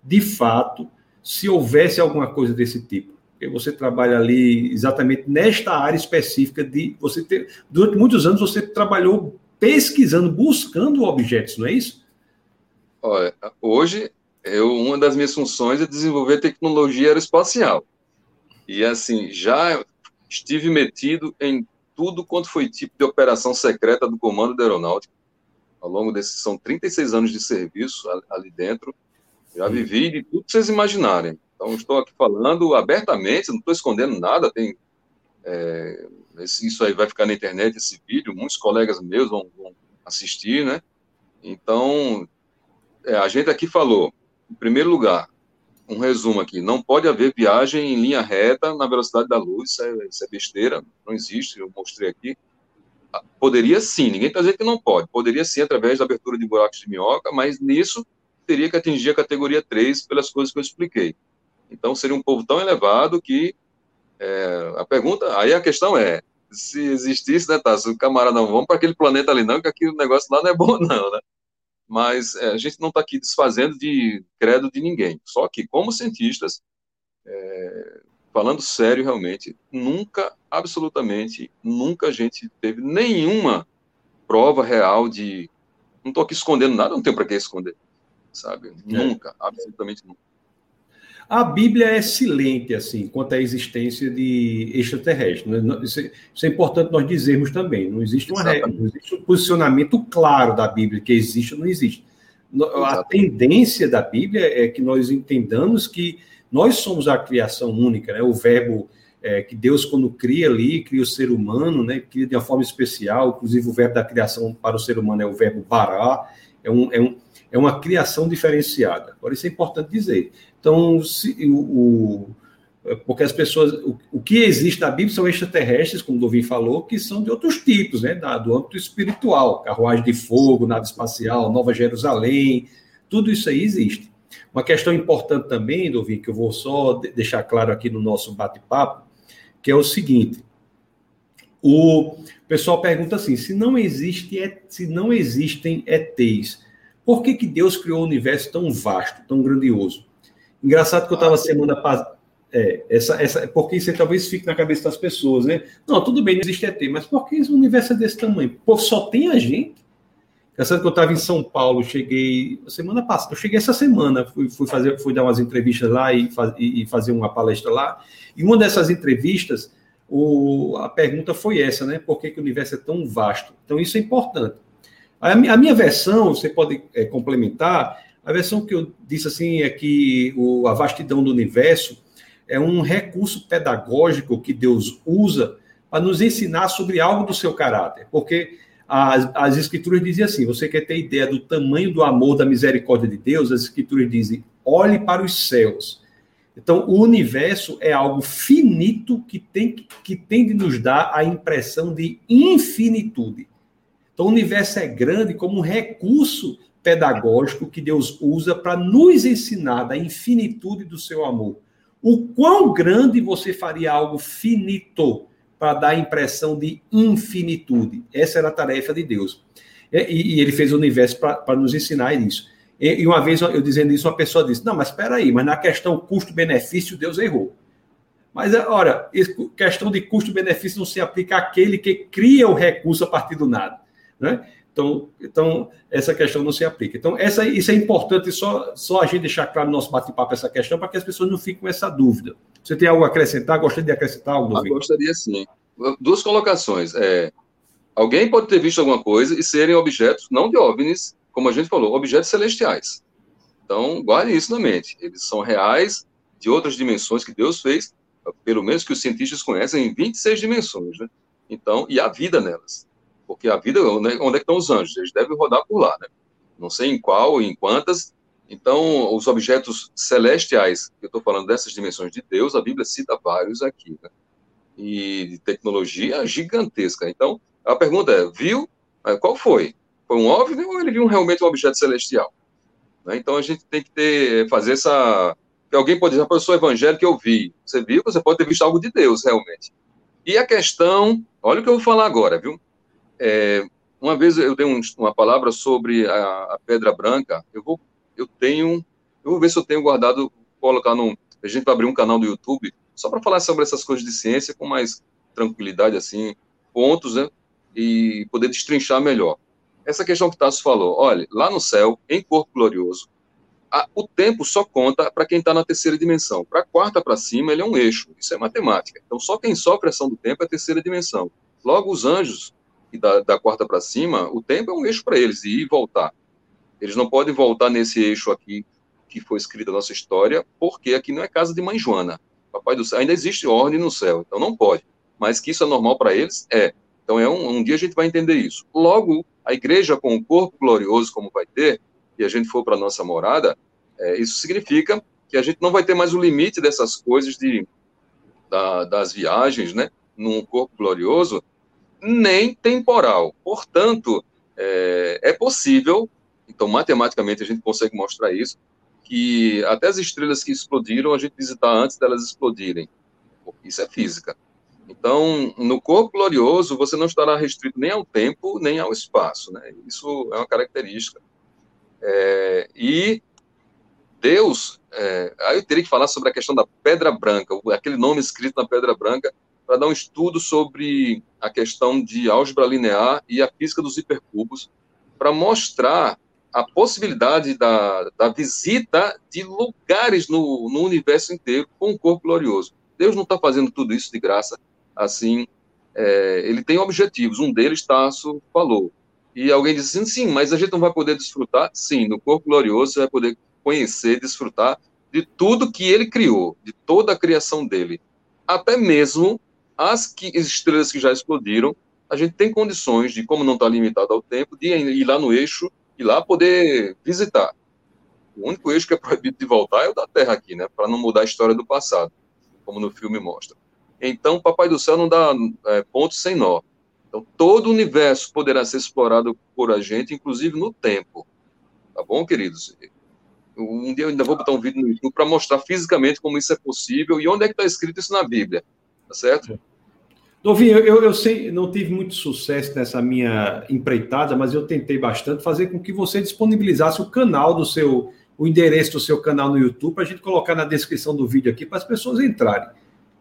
de fato, se houvesse alguma coisa desse tipo. Porque você trabalha ali exatamente nesta área específica de você ter. Durante muitos anos você trabalhou pesquisando, buscando objetos, não é isso? Olha, hoje eu, uma das minhas funções é desenvolver tecnologia aeroespacial. E assim, já estive metido em tudo quanto foi tipo de operação secreta do Comando da Aeronáutica. Ao longo desses são 36 anos de serviço ali dentro. Já vivi de tudo que vocês imaginarem. Então, estou aqui falando abertamente, não estou escondendo nada. Tem, é, isso aí vai ficar na internet, esse vídeo. Muitos colegas meus vão, vão assistir, né? Então, é, a gente aqui falou, em primeiro lugar, um resumo aqui: não pode haver viagem em linha reta na velocidade da luz, isso é, isso é besteira, não existe, eu mostrei aqui. Ah, poderia sim, ninguém está dizendo que não pode, poderia sim através da abertura de buracos de minhoca, mas nisso teria que atingir a categoria 3 pelas coisas que eu expliquei. Então seria um povo tão elevado que é, a pergunta, aí a questão é, se existisse, né, tá, se o camarada não, vamos para aquele planeta ali não, que aquele negócio lá não é bom [LAUGHS] não, né? Mas é, a gente não está aqui desfazendo de credo de ninguém. Só que, como cientistas, é, falando sério realmente, nunca, absolutamente, nunca a gente teve nenhuma prova real de. Não estou aqui escondendo nada, não tenho para que esconder, sabe? É. Nunca, absolutamente nunca. A Bíblia é silente, assim, quanto à existência de extraterrestres. Né? Isso, é, isso é importante nós dizermos também. Não existe, uma regra, não existe um posicionamento claro da Bíblia, que existe ou não existe. Exatamente. A tendência da Bíblia é que nós entendamos que nós somos a criação única, né? O verbo é, que Deus, quando cria ali, cria o ser humano, né? Cria de uma forma especial, inclusive o verbo da criação para o ser humano é o verbo bará, é, um, é, um, é uma criação diferenciada. Agora, isso é importante dizer. Então, se, o, o, porque as pessoas, o, o, que existe na Bíblia são extraterrestres, como o Dovin falou, que são de outros tipos, né, da, do âmbito espiritual, carruagem de fogo, nave espacial, Nova Jerusalém, tudo isso aí existe. Uma questão importante também, Dovin, que eu vou só deixar claro aqui no nosso bate-papo, que é o seguinte: o pessoal pergunta assim: se não existe, se não existem ETs, por que, que Deus criou um universo tão vasto, tão grandioso? Engraçado que eu estava semana passada. É, essa, essa, porque isso talvez fique na cabeça das pessoas, né? Não, tudo bem, não existe ET, mas por que esse universo é desse tamanho? Pô, só tem a gente. Engraçado que eu estava em São Paulo, cheguei semana passada, eu cheguei essa semana, fui, fui, fazer, fui dar umas entrevistas lá e, faz, e, fazer uma palestra lá. E uma dessas entrevistas, o, a pergunta foi essa, né? Por que, que o universo é tão vasto? Então, isso é importante. A, a minha versão, você pode é, complementar, a versão que eu disse assim é que o, a vastidão do universo é um recurso pedagógico que Deus usa para nos ensinar sobre algo do seu caráter. Porque as, as escrituras dizem assim: você quer ter ideia do tamanho do amor, da misericórdia de Deus? As escrituras dizem: olhe para os céus. Então, o universo é algo finito que tem, que tem de nos dar a impressão de infinitude. Então, o universo é grande como um recurso pedagógico que Deus usa para nos ensinar da infinitude do seu amor. O quão grande você faria algo finito para dar a impressão de infinitude? Essa era a tarefa de Deus. E, e ele fez o universo para nos ensinar isso. E, e, uma vez eu dizendo isso, uma pessoa disse: Não, mas espera aí, mas na questão custo-benefício, Deus errou. Mas, ora, questão de custo-benefício não se aplica àquele que cria o recurso a partir do nada. Né? Então, então, essa questão não se aplica. Então, essa, isso é importante só, só a gente deixar claro no nosso bate-papo essa questão, para que as pessoas não fiquem com essa dúvida. Você tem algo a acrescentar? Gostaria de acrescentar algo? Ah, gostaria sim. Duas colocações. É, alguém pode ter visto alguma coisa e serem objetos, não de OVNIs, como a gente falou, objetos celestiais. Então, guarde isso na mente. Eles são reais, de outras dimensões que Deus fez, pelo menos que os cientistas conhecem, em 26 dimensões, né? Então, e a vida nelas. Porque a vida, onde, é, onde é que estão os anjos? Eles devem rodar por lá, né? Não sei em qual, em quantas. Então, os objetos celestiais, eu estou falando dessas dimensões de Deus, a Bíblia cita vários aqui, né? E de tecnologia gigantesca. Então, a pergunta é, viu? Qual foi? Foi um OVNI ou ele viu realmente um objeto celestial? Né? Então, a gente tem que ter, fazer essa... Que alguém pode dizer, eu sou evangélico, eu vi. Você viu? Você pode ter visto algo de Deus, realmente. E a questão, olha o que eu vou falar agora, viu? É, uma vez eu dei um, uma palavra sobre a, a, pedra branca. Eu vou, eu tenho, eu vou ver se eu tenho guardado, colocar no, a gente vai abrir um canal do YouTube só para falar sobre essas coisas de ciência com mais tranquilidade, assim, pontos, né? E poder destrinchar melhor. Essa questão que Tasso falou, olha, lá no céu, em corpo glorioso, a, o tempo só conta para quem está na terceira dimensão. Para a quarta para cima, ele é um eixo. Isso é matemática. Então, só quem sofre a ação do tempo é a terceira dimensão. Logo, os anjos, da, da quarta para cima, o tempo é um eixo para eles, ir e voltar. Eles não podem voltar nesse eixo aqui que foi escrito a nossa história, porque aqui não é casa de mãe Joana. Papai do céu, ainda existe ordem no céu, então não pode. Mas que isso é normal para eles, é. Então, é um, um dia a gente vai entender isso. Logo, a igreja com o corpo glorioso, como vai ter, e a gente for para nossa morada, é, isso significa que a gente não vai ter mais o limite dessas coisas de, da, das viagens, né, num corpo glorioso, nem temporal. Portanto, é, é possível, então matematicamente a gente consegue mostrar isso, que até as estrelas que explodiram a gente visitar antes delas explodirem. Isso é física. Então, no corpo glorioso, você não estará restrito nem ao tempo, nem ao espaço. Né? Isso é uma característica. É, e Deus, é, aí eu teria que falar sobre a questão da pedra branca, aquele nome escrito na pedra branca, para dar um estudo sobre a questão de álgebra linear e a física dos hipercubos, para mostrar a possibilidade da, da visita de lugares no, no universo inteiro com o corpo glorioso. Deus não está fazendo tudo isso de graça, assim, é, ele tem objetivos, um deles Tasso falou, e alguém disse assim, sim, mas a gente não vai poder desfrutar? Sim, no corpo glorioso você vai poder conhecer, desfrutar de tudo que ele criou, de toda a criação dele. Até mesmo as que, estrelas que já explodiram, a gente tem condições de, como não está limitado ao tempo, de ir lá no eixo e lá poder visitar. O único eixo que é proibido de voltar é o da Terra aqui, né? Para não mudar a história do passado, como no filme mostra. Então, Papai do Céu não dá é, ponto sem nó. Então, todo o universo poderá ser explorado por a gente, inclusive no tempo. Tá bom, queridos? Um dia eu ainda vou botar um vídeo no YouTube para mostrar fisicamente como isso é possível e onde é que está escrito isso na Bíblia. Tá certo? Novinho, eu, eu sei, não tive muito sucesso nessa minha empreitada, mas eu tentei bastante fazer com que você disponibilizasse o canal do seu, o endereço do seu canal no YouTube, para a gente colocar na descrição do vídeo aqui para as pessoas entrarem.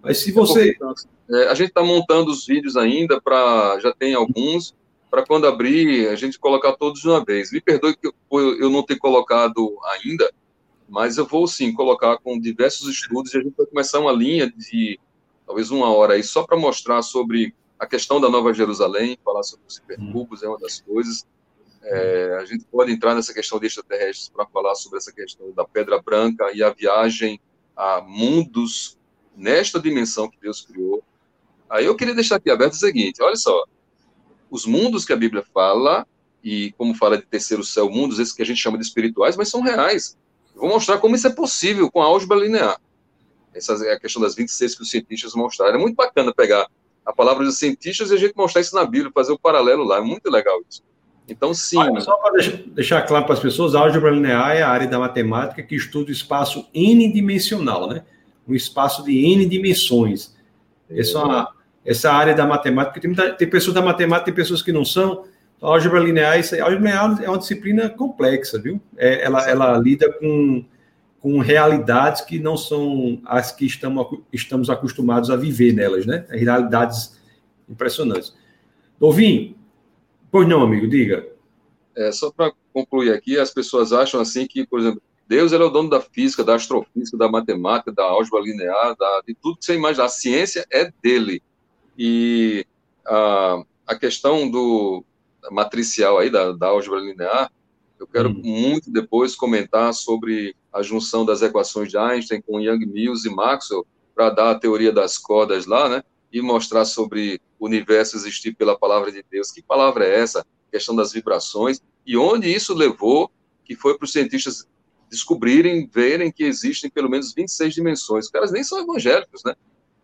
Mas se você. É, a gente está montando os vídeos ainda, para já tem alguns, para quando abrir, a gente colocar todos de uma vez. Me perdoe que eu, eu não ter colocado ainda, mas eu vou sim colocar com diversos estudos e a gente vai começar uma linha de talvez uma hora aí só para mostrar sobre a questão da Nova Jerusalém, falar sobre os hipercubos é uma das coisas. É, a gente pode entrar nessa questão de extraterrestres para falar sobre essa questão da pedra branca e a viagem a mundos nesta dimensão que Deus criou. Aí eu queria deixar aqui aberto o seguinte: olha só, os mundos que a Bíblia fala, e como fala de terceiro céu, mundos esses que a gente chama de espirituais, mas são reais. Eu vou mostrar como isso é possível com a álgebra linear. Essa é a questão das 26 que os cientistas mostraram. É muito bacana pegar a palavra dos cientistas e a gente mostrar isso na Bíblia, fazer o paralelo lá. É muito legal isso. Então, sim. Olha, só para deixar claro para as pessoas, a álgebra linear é a área da matemática que estuda o espaço n-dimensional, né? Um espaço de n dimensões. Essa, é uma, essa área da matemática, tem, muita, tem pessoas da matemática, tem pessoas que não são. A álgebra linear, isso, a álgebra linear é uma disciplina complexa, viu? É, ela, ela lida com, com realidades que não são as que estamos, estamos acostumados a viver nelas, né? Realidades impressionantes. Novinho, pois não, amigo, diga. É, só para concluir aqui, as pessoas acham assim que, por exemplo, Deus é o dono da física, da astrofísica, da matemática, da álgebra linear, da, de tudo que você imagina. A ciência é dele. E a, a questão do matricial aí, da, da álgebra linear, eu quero hum. muito depois comentar sobre a junção das equações de Einstein com Young, Mills e Maxwell para dar a teoria das cordas lá, né? E mostrar sobre o universo existir pela palavra de Deus. Que palavra é essa? A questão das vibrações. E onde isso levou, que foi para os cientistas descobrirem, verem que existem pelo menos 26 dimensões. Os caras nem são evangélicos, né?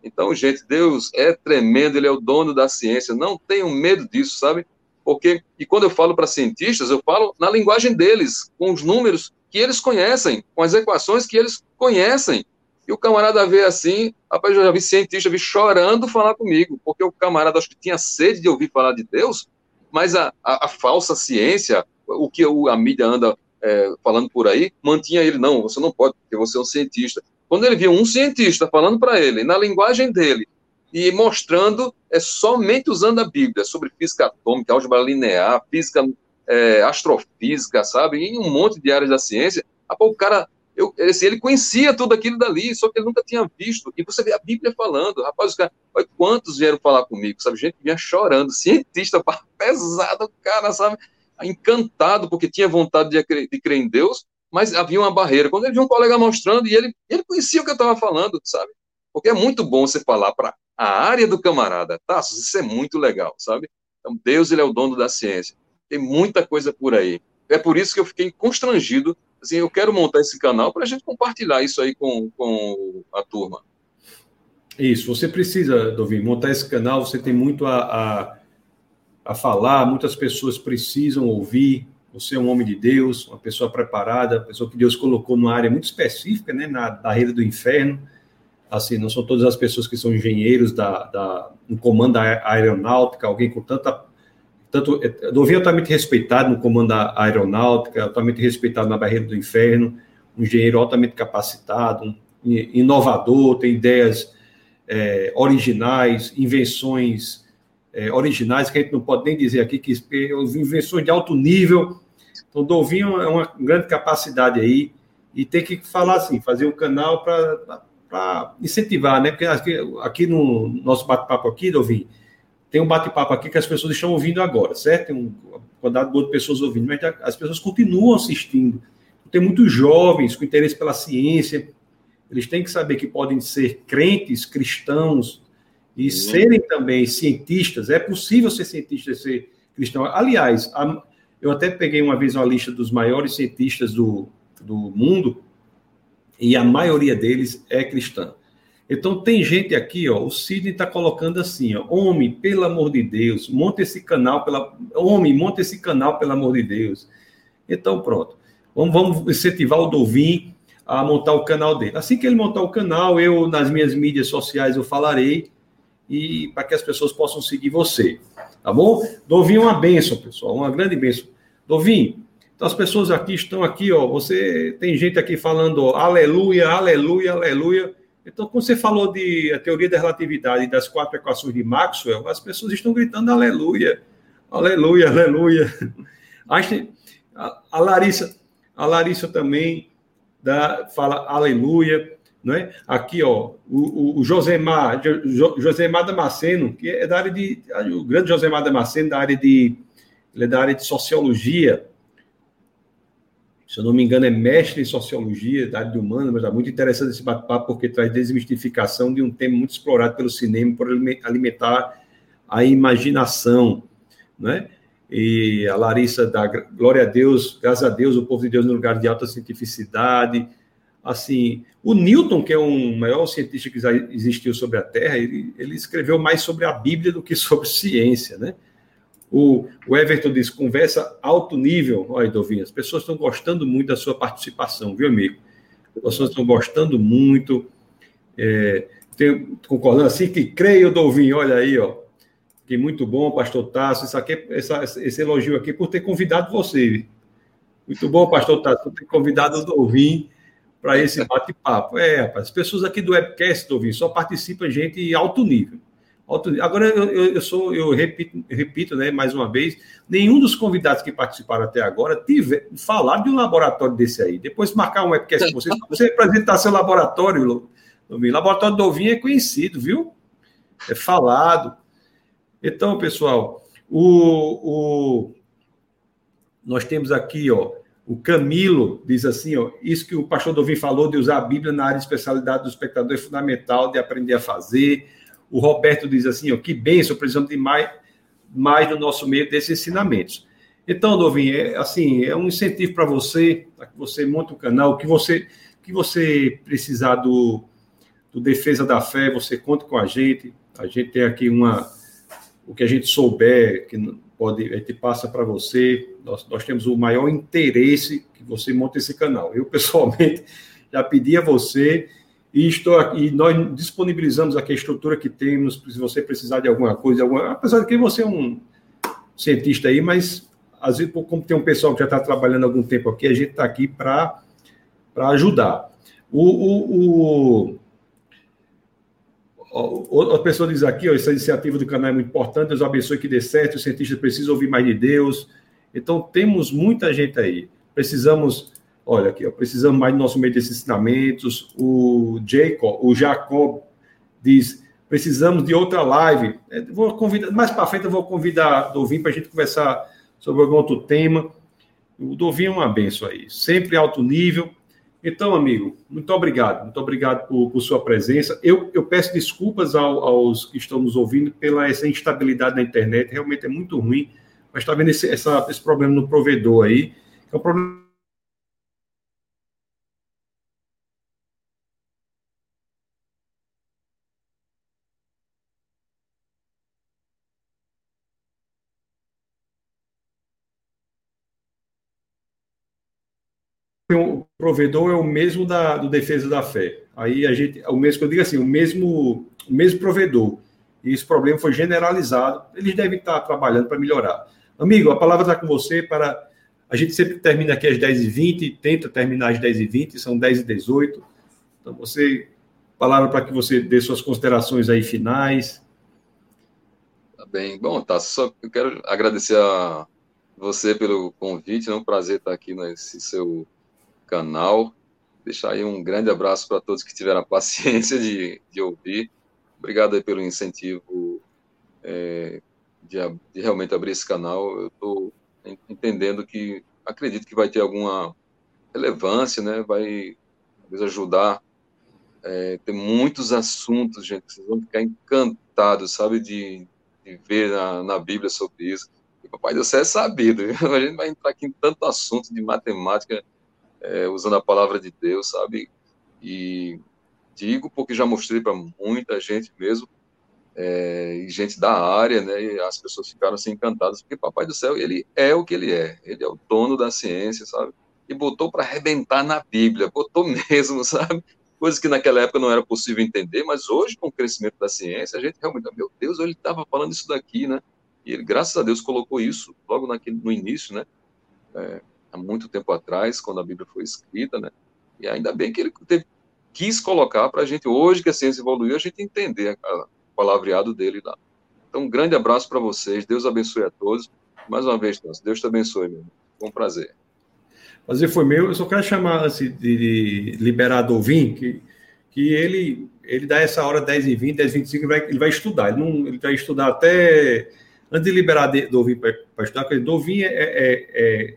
Então, gente, Deus é tremendo, ele é o dono da ciência. Não tenham medo disso, sabe? Porque, e quando eu falo para cientistas, eu falo na linguagem deles, com os números que eles conhecem, com as equações que eles conhecem. E o camarada vê assim, rapaz, eu já vi cientista vir chorando falar comigo, porque o camarada acho que tinha sede de ouvir falar de Deus, mas a, a, a falsa ciência, o que a mídia anda é, falando por aí, mantinha ele, não, você não pode, porque você é um cientista. Quando ele viu um cientista falando para ele, na linguagem dele, e mostrando, é somente usando a Bíblia, sobre física atômica, álgebra linear, física, é, astrofísica, sabe, em um monte de áreas da ciência, o cara, eu, assim, ele conhecia tudo aquilo dali, só que ele nunca tinha visto, e você vê a Bíblia falando, rapaz, os caras, olha quantos vieram falar comigo, sabe, gente vinha chorando, [LAUGHS] cientista, pesado, cara, sabe, encantado, porque tinha vontade de, de crer em Deus, mas havia uma barreira. Quando ele viu um colega mostrando, e ele, ele conhecia o que eu estava falando, sabe? Porque é muito bom você falar para a área do camarada, tá? Isso é muito legal, sabe? Então, Deus, ele é o dono da ciência. Tem muita coisa por aí. É por isso que eu fiquei constrangido. Assim, eu quero montar esse canal para a gente compartilhar isso aí com, com a turma. Isso, você precisa, Dovin, montar esse canal, você tem muito a, a, a falar, muitas pessoas precisam ouvir, você é um homem de Deus, uma pessoa preparada, uma pessoa que Deus colocou numa área muito específica, né, na, da rede do inferno. Assim, não são todas as pessoas que são engenheiros da, da no comando da aeronáutica, alguém com tanta tanto Dovinho é altamente respeitado no comando da aeronáutica, altamente respeitado na barreira do inferno, um engenheiro altamente capacitado, um inovador, tem ideias é, originais, invenções é, originais que a gente não pode nem dizer aqui que invenções de alto nível. Então, Dovinho é uma grande capacidade aí e tem que falar assim, fazer um canal para incentivar, né? Porque aqui, aqui no nosso bate-papo aqui, Dovinho, tem um bate-papo aqui que as pessoas estão ouvindo agora, certo? Tem um quantidade boa de pessoas ouvindo, mas as pessoas continuam assistindo. Tem muitos jovens com interesse pela ciência, eles têm que saber que podem ser crentes, cristãos e serem também cientistas. É possível ser cientista e ser cristão. Aliás, a, eu até peguei uma vez uma lista dos maiores cientistas do, do mundo e a maioria deles é cristã. Então tem gente aqui, ó, o Sidney está colocando assim, ó, homem, pelo amor de Deus, monta esse canal pela, homem, monta esse canal pelo amor de Deus. Então pronto, vamos, vamos incentivar o Dovin a montar o canal dele. Assim que ele montar o canal, eu nas minhas mídias sociais eu falarei e para que as pessoas possam seguir você, tá bom? Dovin uma benção, pessoal, uma grande benção. Dovin, então as pessoas aqui estão aqui, ó. Você tem gente aqui falando ó, aleluia, aleluia, aleluia. Então, quando você falou de a teoria da relatividade e das quatro equações de Maxwell, as pessoas estão gritando aleluia, aleluia, aleluia. A, a Larissa, a Larissa também dá, fala aleluia. Né? Aqui, ó, o, o Josemar, Josemar Damasceno, que é da área de. O grande Josemar Damasceno, da área de ele é da área de sociologia. Se eu não me engano, é mestre em sociologia, da área humana, mas é muito interessante esse bate-papo porque traz desmistificação de um tema muito explorado pelo cinema por alimentar a imaginação, né? E a Larissa da glória a Deus, graças a Deus, o povo de Deus no lugar de alta cientificidade. Assim, o Newton, que é um maior cientista que existiu sobre a Terra, ele, ele escreveu mais sobre a Bíblia do que sobre ciência, né? O, o Everton diz: conversa alto nível. Olha, Dovinho, as pessoas estão gostando muito da sua participação, viu, amigo? As pessoas estão gostando muito. É, tem, concordando assim que creio, Dovinho, olha aí, ó. Que muito bom, pastor Tasso. Isso aqui, essa, esse elogio aqui por ter convidado você. Muito bom, pastor Tasso, por ter convidado o Dovinho para esse bate-papo. É, rapaz, as pessoas aqui do webcast, Dovinho, só participam gente alto nível. Agora, eu, eu, sou, eu repito, repito, né, mais uma vez, nenhum dos convidados que participaram até agora tiver, falaram de um laboratório desse aí. Depois marcar um webcast com você, você apresentar seu laboratório, Lovinho. Laboratório do Ovinho é conhecido, viu? É falado. Então, pessoal, o, o, nós temos aqui, ó, O Camilo diz assim, ó, isso que o pastor Dovin falou de usar a Bíblia na área de especialidade do espectador é fundamental de aprender a fazer. O Roberto diz assim, ó, que benção, precisamos de mais, mais no nosso meio desses ensinamentos. Então, Dovin, é, assim, é um incentivo para você, para que você monte o um canal, que você, que você precisar do, do Defesa da Fé, você conta com a gente. A gente tem aqui uma, o que a gente souber, que pode, a gente passa para você. Nós, nós temos o maior interesse que você monte esse canal. Eu, [LAUGHS] pessoalmente, já pedi a você e estou aqui, nós disponibilizamos aqui a estrutura que temos, se você precisar de alguma coisa, alguma, apesar de que você é um cientista aí, mas às vezes, como tem um pessoal que já está trabalhando há algum tempo aqui, a gente está aqui para ajudar. O, o, o, Outra pessoa diz aqui, ó, essa iniciativa do canal é muito importante, Deus abençoe que dê certo, os cientistas precisam ouvir mais de Deus. Então, temos muita gente aí. Precisamos, olha aqui, precisamos mais do nosso meio desses ensinamentos. O Jacob, o Jacob diz, precisamos de outra live. É, vou convidar, mais para frente eu vou convidar o Dovin para a gente conversar sobre algum outro tema. O Dovin é uma benção aí, sempre alto nível, então, amigo, muito obrigado. Muito obrigado por, por sua presença. Eu, eu peço desculpas ao, aos que estão nos ouvindo pela essa instabilidade na internet. Realmente é muito ruim. Mas está vendo esse, essa, esse problema no provedor aí. É um problema o provedor é o mesmo da, do Defesa da Fé. Aí a gente, o mesmo que eu digo assim, o mesmo, o mesmo provedor. E esse problema foi generalizado. Eles devem estar trabalhando para melhorar. Amigo, a palavra está com você para. A gente sempre termina aqui às 10h20, tenta terminar às 10h20, são 10h18. Então, você. Palavra para que você dê suas considerações aí finais. Tá bem. Bom, tá. Só eu quero agradecer a você pelo convite. É um prazer estar aqui nesse seu canal. Deixar aí um grande abraço para todos que tiveram a [LAUGHS] paciência de, de ouvir. Obrigado aí pelo incentivo é, de, de, realmente abrir esse canal. Eu estou entendendo que acredito que vai ter alguma relevância, né? Vai talvez ajudar. É, tem muitos assuntos, gente, que vocês vão ficar encantados, sabe, de, de ver na, na Bíblia sobre isso. E Papai do Céu é sabido. [LAUGHS] A gente vai entrar aqui em tanto assunto de matemática, é, usando a palavra de Deus, sabe? E digo porque já mostrei para muita gente mesmo, é, e gente da área, né? E as pessoas ficaram assim encantadas, porque Papai do Céu, ele é o que ele é, ele é o dono da ciência, sabe? E botou para arrebentar na Bíblia, botou [LAUGHS] mesmo, sabe? Coisas que naquela época não era possível entender, mas hoje, com o crescimento da ciência, a gente realmente, meu Deus, ele estava falando isso daqui, né? E ele, graças a Deus, colocou isso logo naquele, no início, né? É, há muito tempo atrás, quando a Bíblia foi escrita, né? E ainda bem que ele teve, quis colocar para a gente, hoje que a ciência evoluiu, a gente entender o palavreado dele lá. Então, um grande abraço para vocês, Deus abençoe a todos. Mais uma vez, Deus te abençoe, meu. Foi um prazer. Prazer foi meu. Eu só quero chamar assim, de, de liberar que, que ele, ele dá essa hora 10 e 20, 10 e 25, ele vai, ele vai estudar. Ele, não, ele vai estudar até. Antes de liberar Dovin para estudar, porque Dovin é, é é,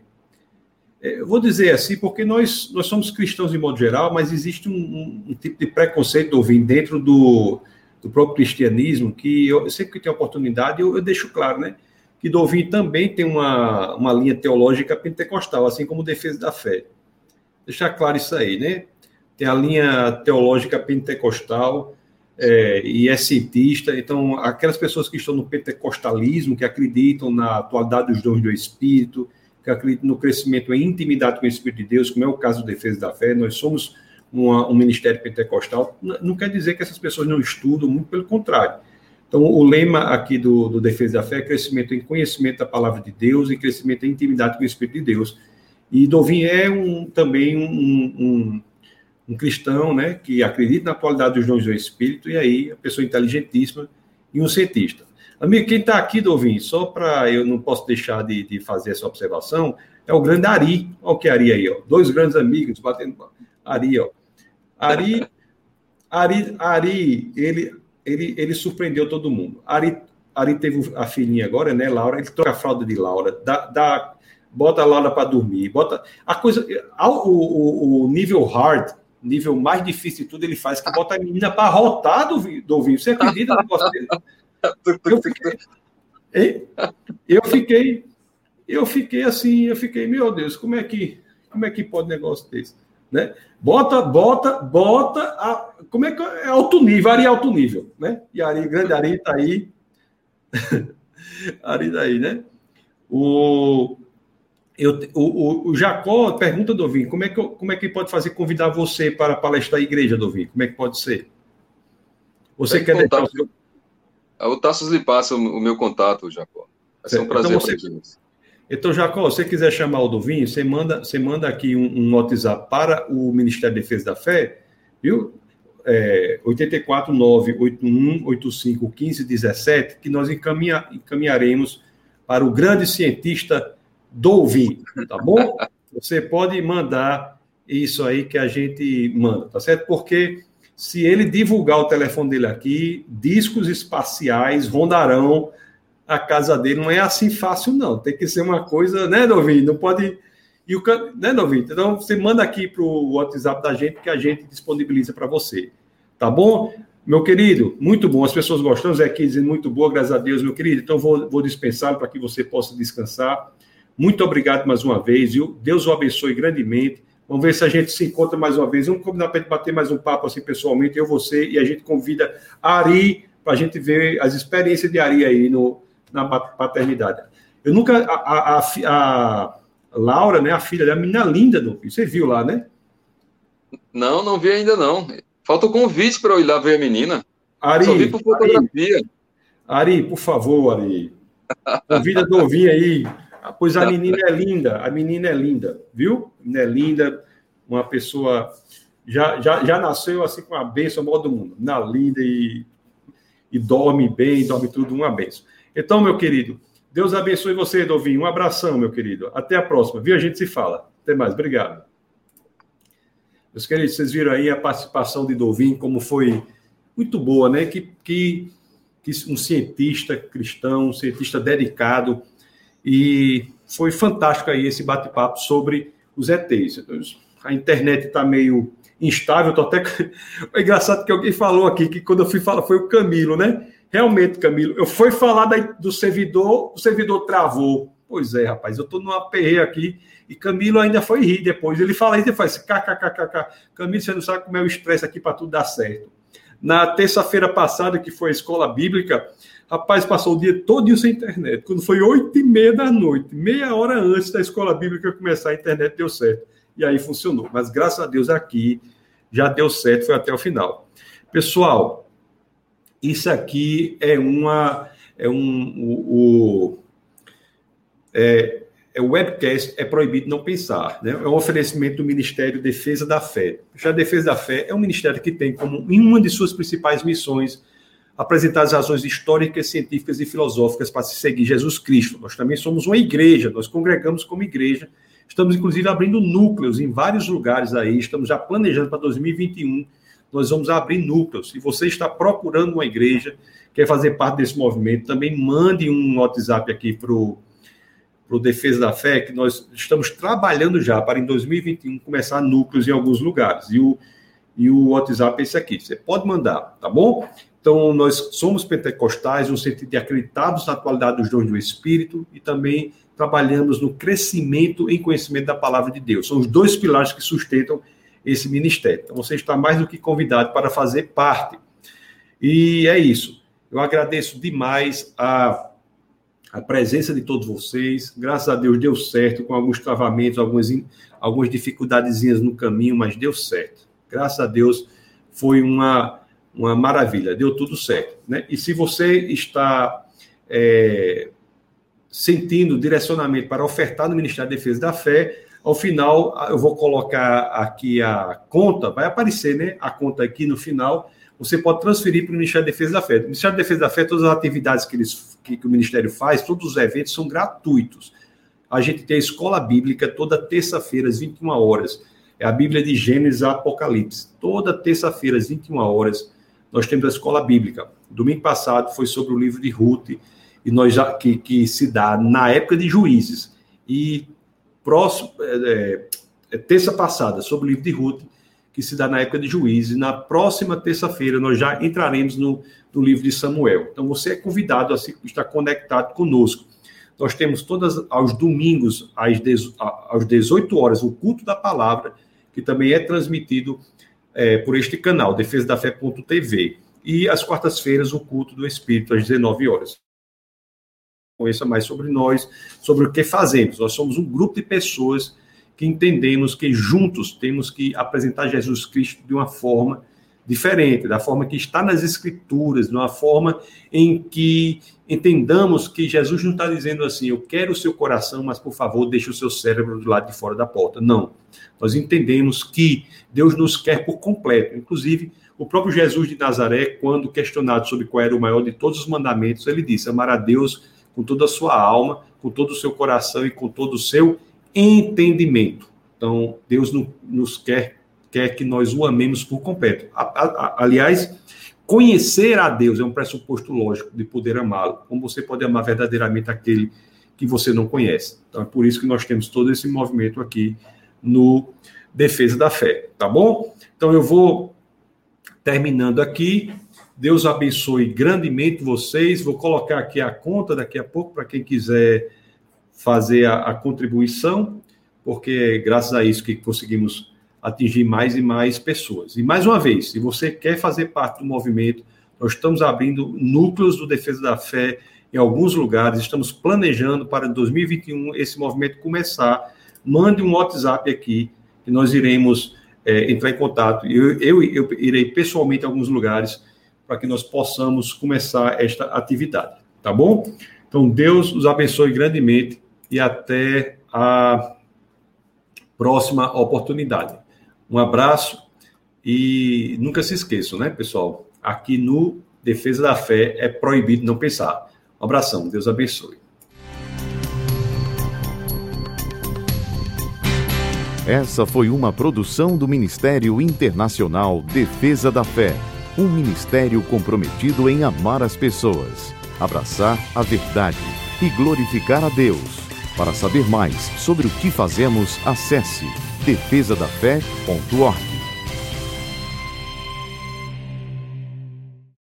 eu vou dizer assim, porque nós, nós somos cristãos de modo geral, mas existe um, um, um tipo de preconceito, ouvindo dentro do, do próprio cristianismo, que eu sempre que tenho oportunidade, eu, eu deixo claro, né? Que Dovin também tem uma, uma linha teológica pentecostal, assim como defesa da fé. Deixar claro isso aí, né? Tem a linha teológica pentecostal é, e é cientista. Então, aquelas pessoas que estão no pentecostalismo, que acreditam na atualidade dos dons do Espírito, que acredito no crescimento em intimidade com o Espírito de Deus, como é o caso do Defesa da Fé, nós somos uma, um ministério pentecostal, não quer dizer que essas pessoas não estudam, muito pelo contrário. Então, o lema aqui do, do Defesa da Fé é crescimento em conhecimento da palavra de Deus e crescimento em intimidade com o Espírito de Deus. E Dovin é um, também um, um, um, cristão né, que acredita na atualidade dos dons do Espírito, e aí, a pessoa inteligentíssima e um cientista. Amigo, quem está aqui, Dovin, só para eu não posso deixar de, de, fazer essa observação, é o grande Ari. Olha o que é Ari aí, ó. Dois grandes amigos batendo. Ari, ó. Ari, Ari, Ari ele, ele, ele surpreendeu todo mundo. Ari, Ari teve a filhinha agora, né, Laura? Ele troca a fralda de Laura, dá, dá bota a Laura para dormir, bota a coisa, o, o, o, nível hard, nível mais difícil de tudo, ele faz que bota a menina para rotar do. Você acredita no negócio dele? Eu [LAUGHS] fiquei, eu fiquei, eu fiquei assim, eu fiquei, meu Deus, como é que, como é que pode negócio desse? Né? Bota, bota, bota, a, como é que é alto nível, Ari é alto nível, né? E Ari, grande Ari está aí, [LAUGHS] Ari daí, tá né? O, eu, o, o, Jacó pergunta, Dovin, como é, que, como é que pode fazer convidar você para palestrar a igreja, Dovin? Como é que pode ser? Você quer deixar o seu... O Tassos lhe passa o meu contato, Jacó. Vai ser um prazer então, você... Então, Jacó, se você quiser chamar o Dovinho, você manda, você manda aqui um, um WhatsApp para o Ministério da Defesa da Fé, viu? É, 84 981 85 15 17, que nós encaminha, encaminharemos para o grande cientista Dovin, tá bom? [LAUGHS] Você pode mandar isso aí que a gente manda, tá certo? Porque se ele divulgar o telefone dele aqui, discos espaciais rondarão a casa dele. Não é assim fácil, não. Tem que ser uma coisa, né, Novinho? Não pode. E o, né, Novinho? Então, você manda aqui para o WhatsApp da gente que a gente disponibiliza para você. Tá bom? Meu querido, muito bom. As pessoas gostam. Zé dizendo muito boa, graças a Deus, meu querido. Então, vou, vou dispensá-lo para que você possa descansar. Muito obrigado mais uma vez, viu? Deus o abençoe grandemente. Vamos ver se a gente se encontra mais uma vez. Vamos combinar para bater mais um papo assim pessoalmente, eu, você, e a gente convida a Ari para a gente ver as experiências de Ari aí no, na paternidade. Eu nunca. A, a, a, Laura, né, a filha da menina linda do Você viu lá, né? Não, não vi ainda não. Falta o convite para eu ir lá ver a menina. Ari, Só vi por fotografia. Ari, Ari por favor, Ari. Convida do ouvir aí. Pois a menina é linda, a menina é linda, viu? A menina é linda, uma pessoa já, já, já nasceu assim com a benção maior do mundo, na linda e, e dorme bem, dorme tudo, uma benção. Então, meu querido, Deus abençoe você, Dovinho. Um abração, meu querido. Até a próxima. Viu? A gente se fala. Até mais. Obrigado. Meus queridos, vocês viram aí a participação de Dovin, como foi muito boa, né? Que, que, que um cientista cristão, um cientista dedicado, e foi fantástico aí esse bate-papo sobre os ETs. A internet está meio instável, tô até. [LAUGHS] É engraçado que alguém falou aqui que quando eu fui falar foi o Camilo, né? Realmente, Camilo, eu fui falar da, do servidor, o servidor travou. Pois é, rapaz, eu estou numa APE aqui e Camilo ainda foi rir depois. Ele fala isso e faz kkkk. Camilo, você não sabe como é o estresse aqui para tudo dar certo. Na terça-feira passada, que foi a escola bíblica, rapaz, passou o dia todo sem internet. Quando foi oito e meia da noite, meia hora antes da escola bíblica começar, a internet deu certo. E aí funcionou. Mas graças a Deus aqui já deu certo, foi até o final. Pessoal, isso aqui é uma. É um. O, o é, é, o webcast é proibido não pensar. Né? É um oferecimento do Ministério Defesa da Fé. Já a Defesa da Fé é um ministério que tem como uma de suas principais missões apresentar as razões históricas, científicas e filosóficas para se seguir Jesus Cristo. Nós também somos uma igreja, nós congregamos como igreja. Estamos, inclusive, abrindo núcleos em vários lugares aí. Estamos já planejando para 2021 nós vamos abrir núcleos. Se você está procurando uma igreja, quer fazer parte desse movimento, também mande um WhatsApp aqui para o Defesa da Fé, que nós estamos trabalhando já para em 2021 começar núcleos em alguns lugares. E o, e o WhatsApp é esse aqui. Você pode mandar, tá bom? Então, nós somos pentecostais no sentido de acreditados na atualidade dos dons do Espírito e também trabalhamos no crescimento em conhecimento da palavra de Deus. São os dois pilares que sustentam esse ministério. Então, você está mais do que convidado para fazer parte. E é isso. Eu agradeço demais a, a presença de todos vocês. Graças a Deus deu certo, com alguns travamentos, algumas, algumas dificuldadezinhas no caminho, mas deu certo. Graças a Deus foi uma, uma maravilha, deu tudo certo. Né? E se você está é, sentindo direcionamento para ofertar no Ministério da Defesa da Fé, ao final, eu vou colocar aqui a conta, vai aparecer, né? A conta aqui no final. Você pode transferir para o Ministério da Defesa da Fé. O Ministério da Defesa da Fé, todas as atividades que, eles, que, que o Ministério faz, todos os eventos são gratuitos. A gente tem a escola bíblica toda terça-feira, às 21 horas. É a Bíblia de Gênesis a Apocalipse. Toda terça-feira, às 21 horas, nós temos a escola bíblica. Domingo passado foi sobre o livro de Ruth, e nós já, que, que se dá na época de juízes. E próximo, é, é, terça passada, sobre o livro de Ruth, que se dá na época de juízes. Na próxima terça-feira, nós já entraremos no, no, livro de Samuel. Então, você é convidado a estar conectado conosco. Nós temos todas aos domingos, às, às 18 horas, o culto da palavra, que também é transmitido é, por este canal, defesa da fé.tv. E às quartas-feiras, o culto do Espírito, às 19 horas. Conheça mais sobre nós, sobre o que fazemos. Nós somos um grupo de pessoas que entendemos que juntos temos que apresentar Jesus Cristo de uma forma diferente, da forma que está nas Escrituras, de uma forma em que entendamos que Jesus não está dizendo assim, eu quero o seu coração, mas por favor, deixe o seu cérebro do lado de fora da porta. Não. Nós entendemos que Deus nos quer por completo. Inclusive, o próprio Jesus de Nazaré, quando questionado sobre qual era o maior de todos os mandamentos, ele disse: amar a Deus com toda a sua alma, com todo o seu coração e com todo o seu entendimento. Então, Deus nos quer, quer que nós o amemos por completo. Aliás, conhecer a Deus é um pressuposto lógico de poder amá-lo. Como você pode amar verdadeiramente aquele que você não conhece. Então, é por isso que nós temos todo esse movimento aqui no Defesa da Fé, tá bom? Então, eu vou terminando aqui. Deus abençoe grandemente vocês. Vou colocar aqui a conta daqui a pouco para quem quiser fazer a, a contribuição, porque é graças a isso que conseguimos atingir mais e mais pessoas. E mais uma vez, se você quer fazer parte do movimento, nós estamos abrindo núcleos do Defesa da Fé em alguns lugares, estamos planejando para 2021 esse movimento começar. Mande um WhatsApp aqui, que nós iremos é, entrar em contato. Eu, eu, eu irei pessoalmente a alguns lugares para que nós possamos começar esta atividade, tá bom? Então, Deus os abençoe grandemente e até a próxima oportunidade. Um abraço e nunca se esqueçam, né, pessoal? Aqui no Defesa da Fé é proibido não pensar. Um abração, Deus abençoe. Essa foi uma produção do Ministério Internacional Defesa da Fé, um ministério comprometido em amar as pessoas, abraçar a verdade e glorificar a Deus. Para saber mais sobre o que fazemos, acesse defesadafé.org.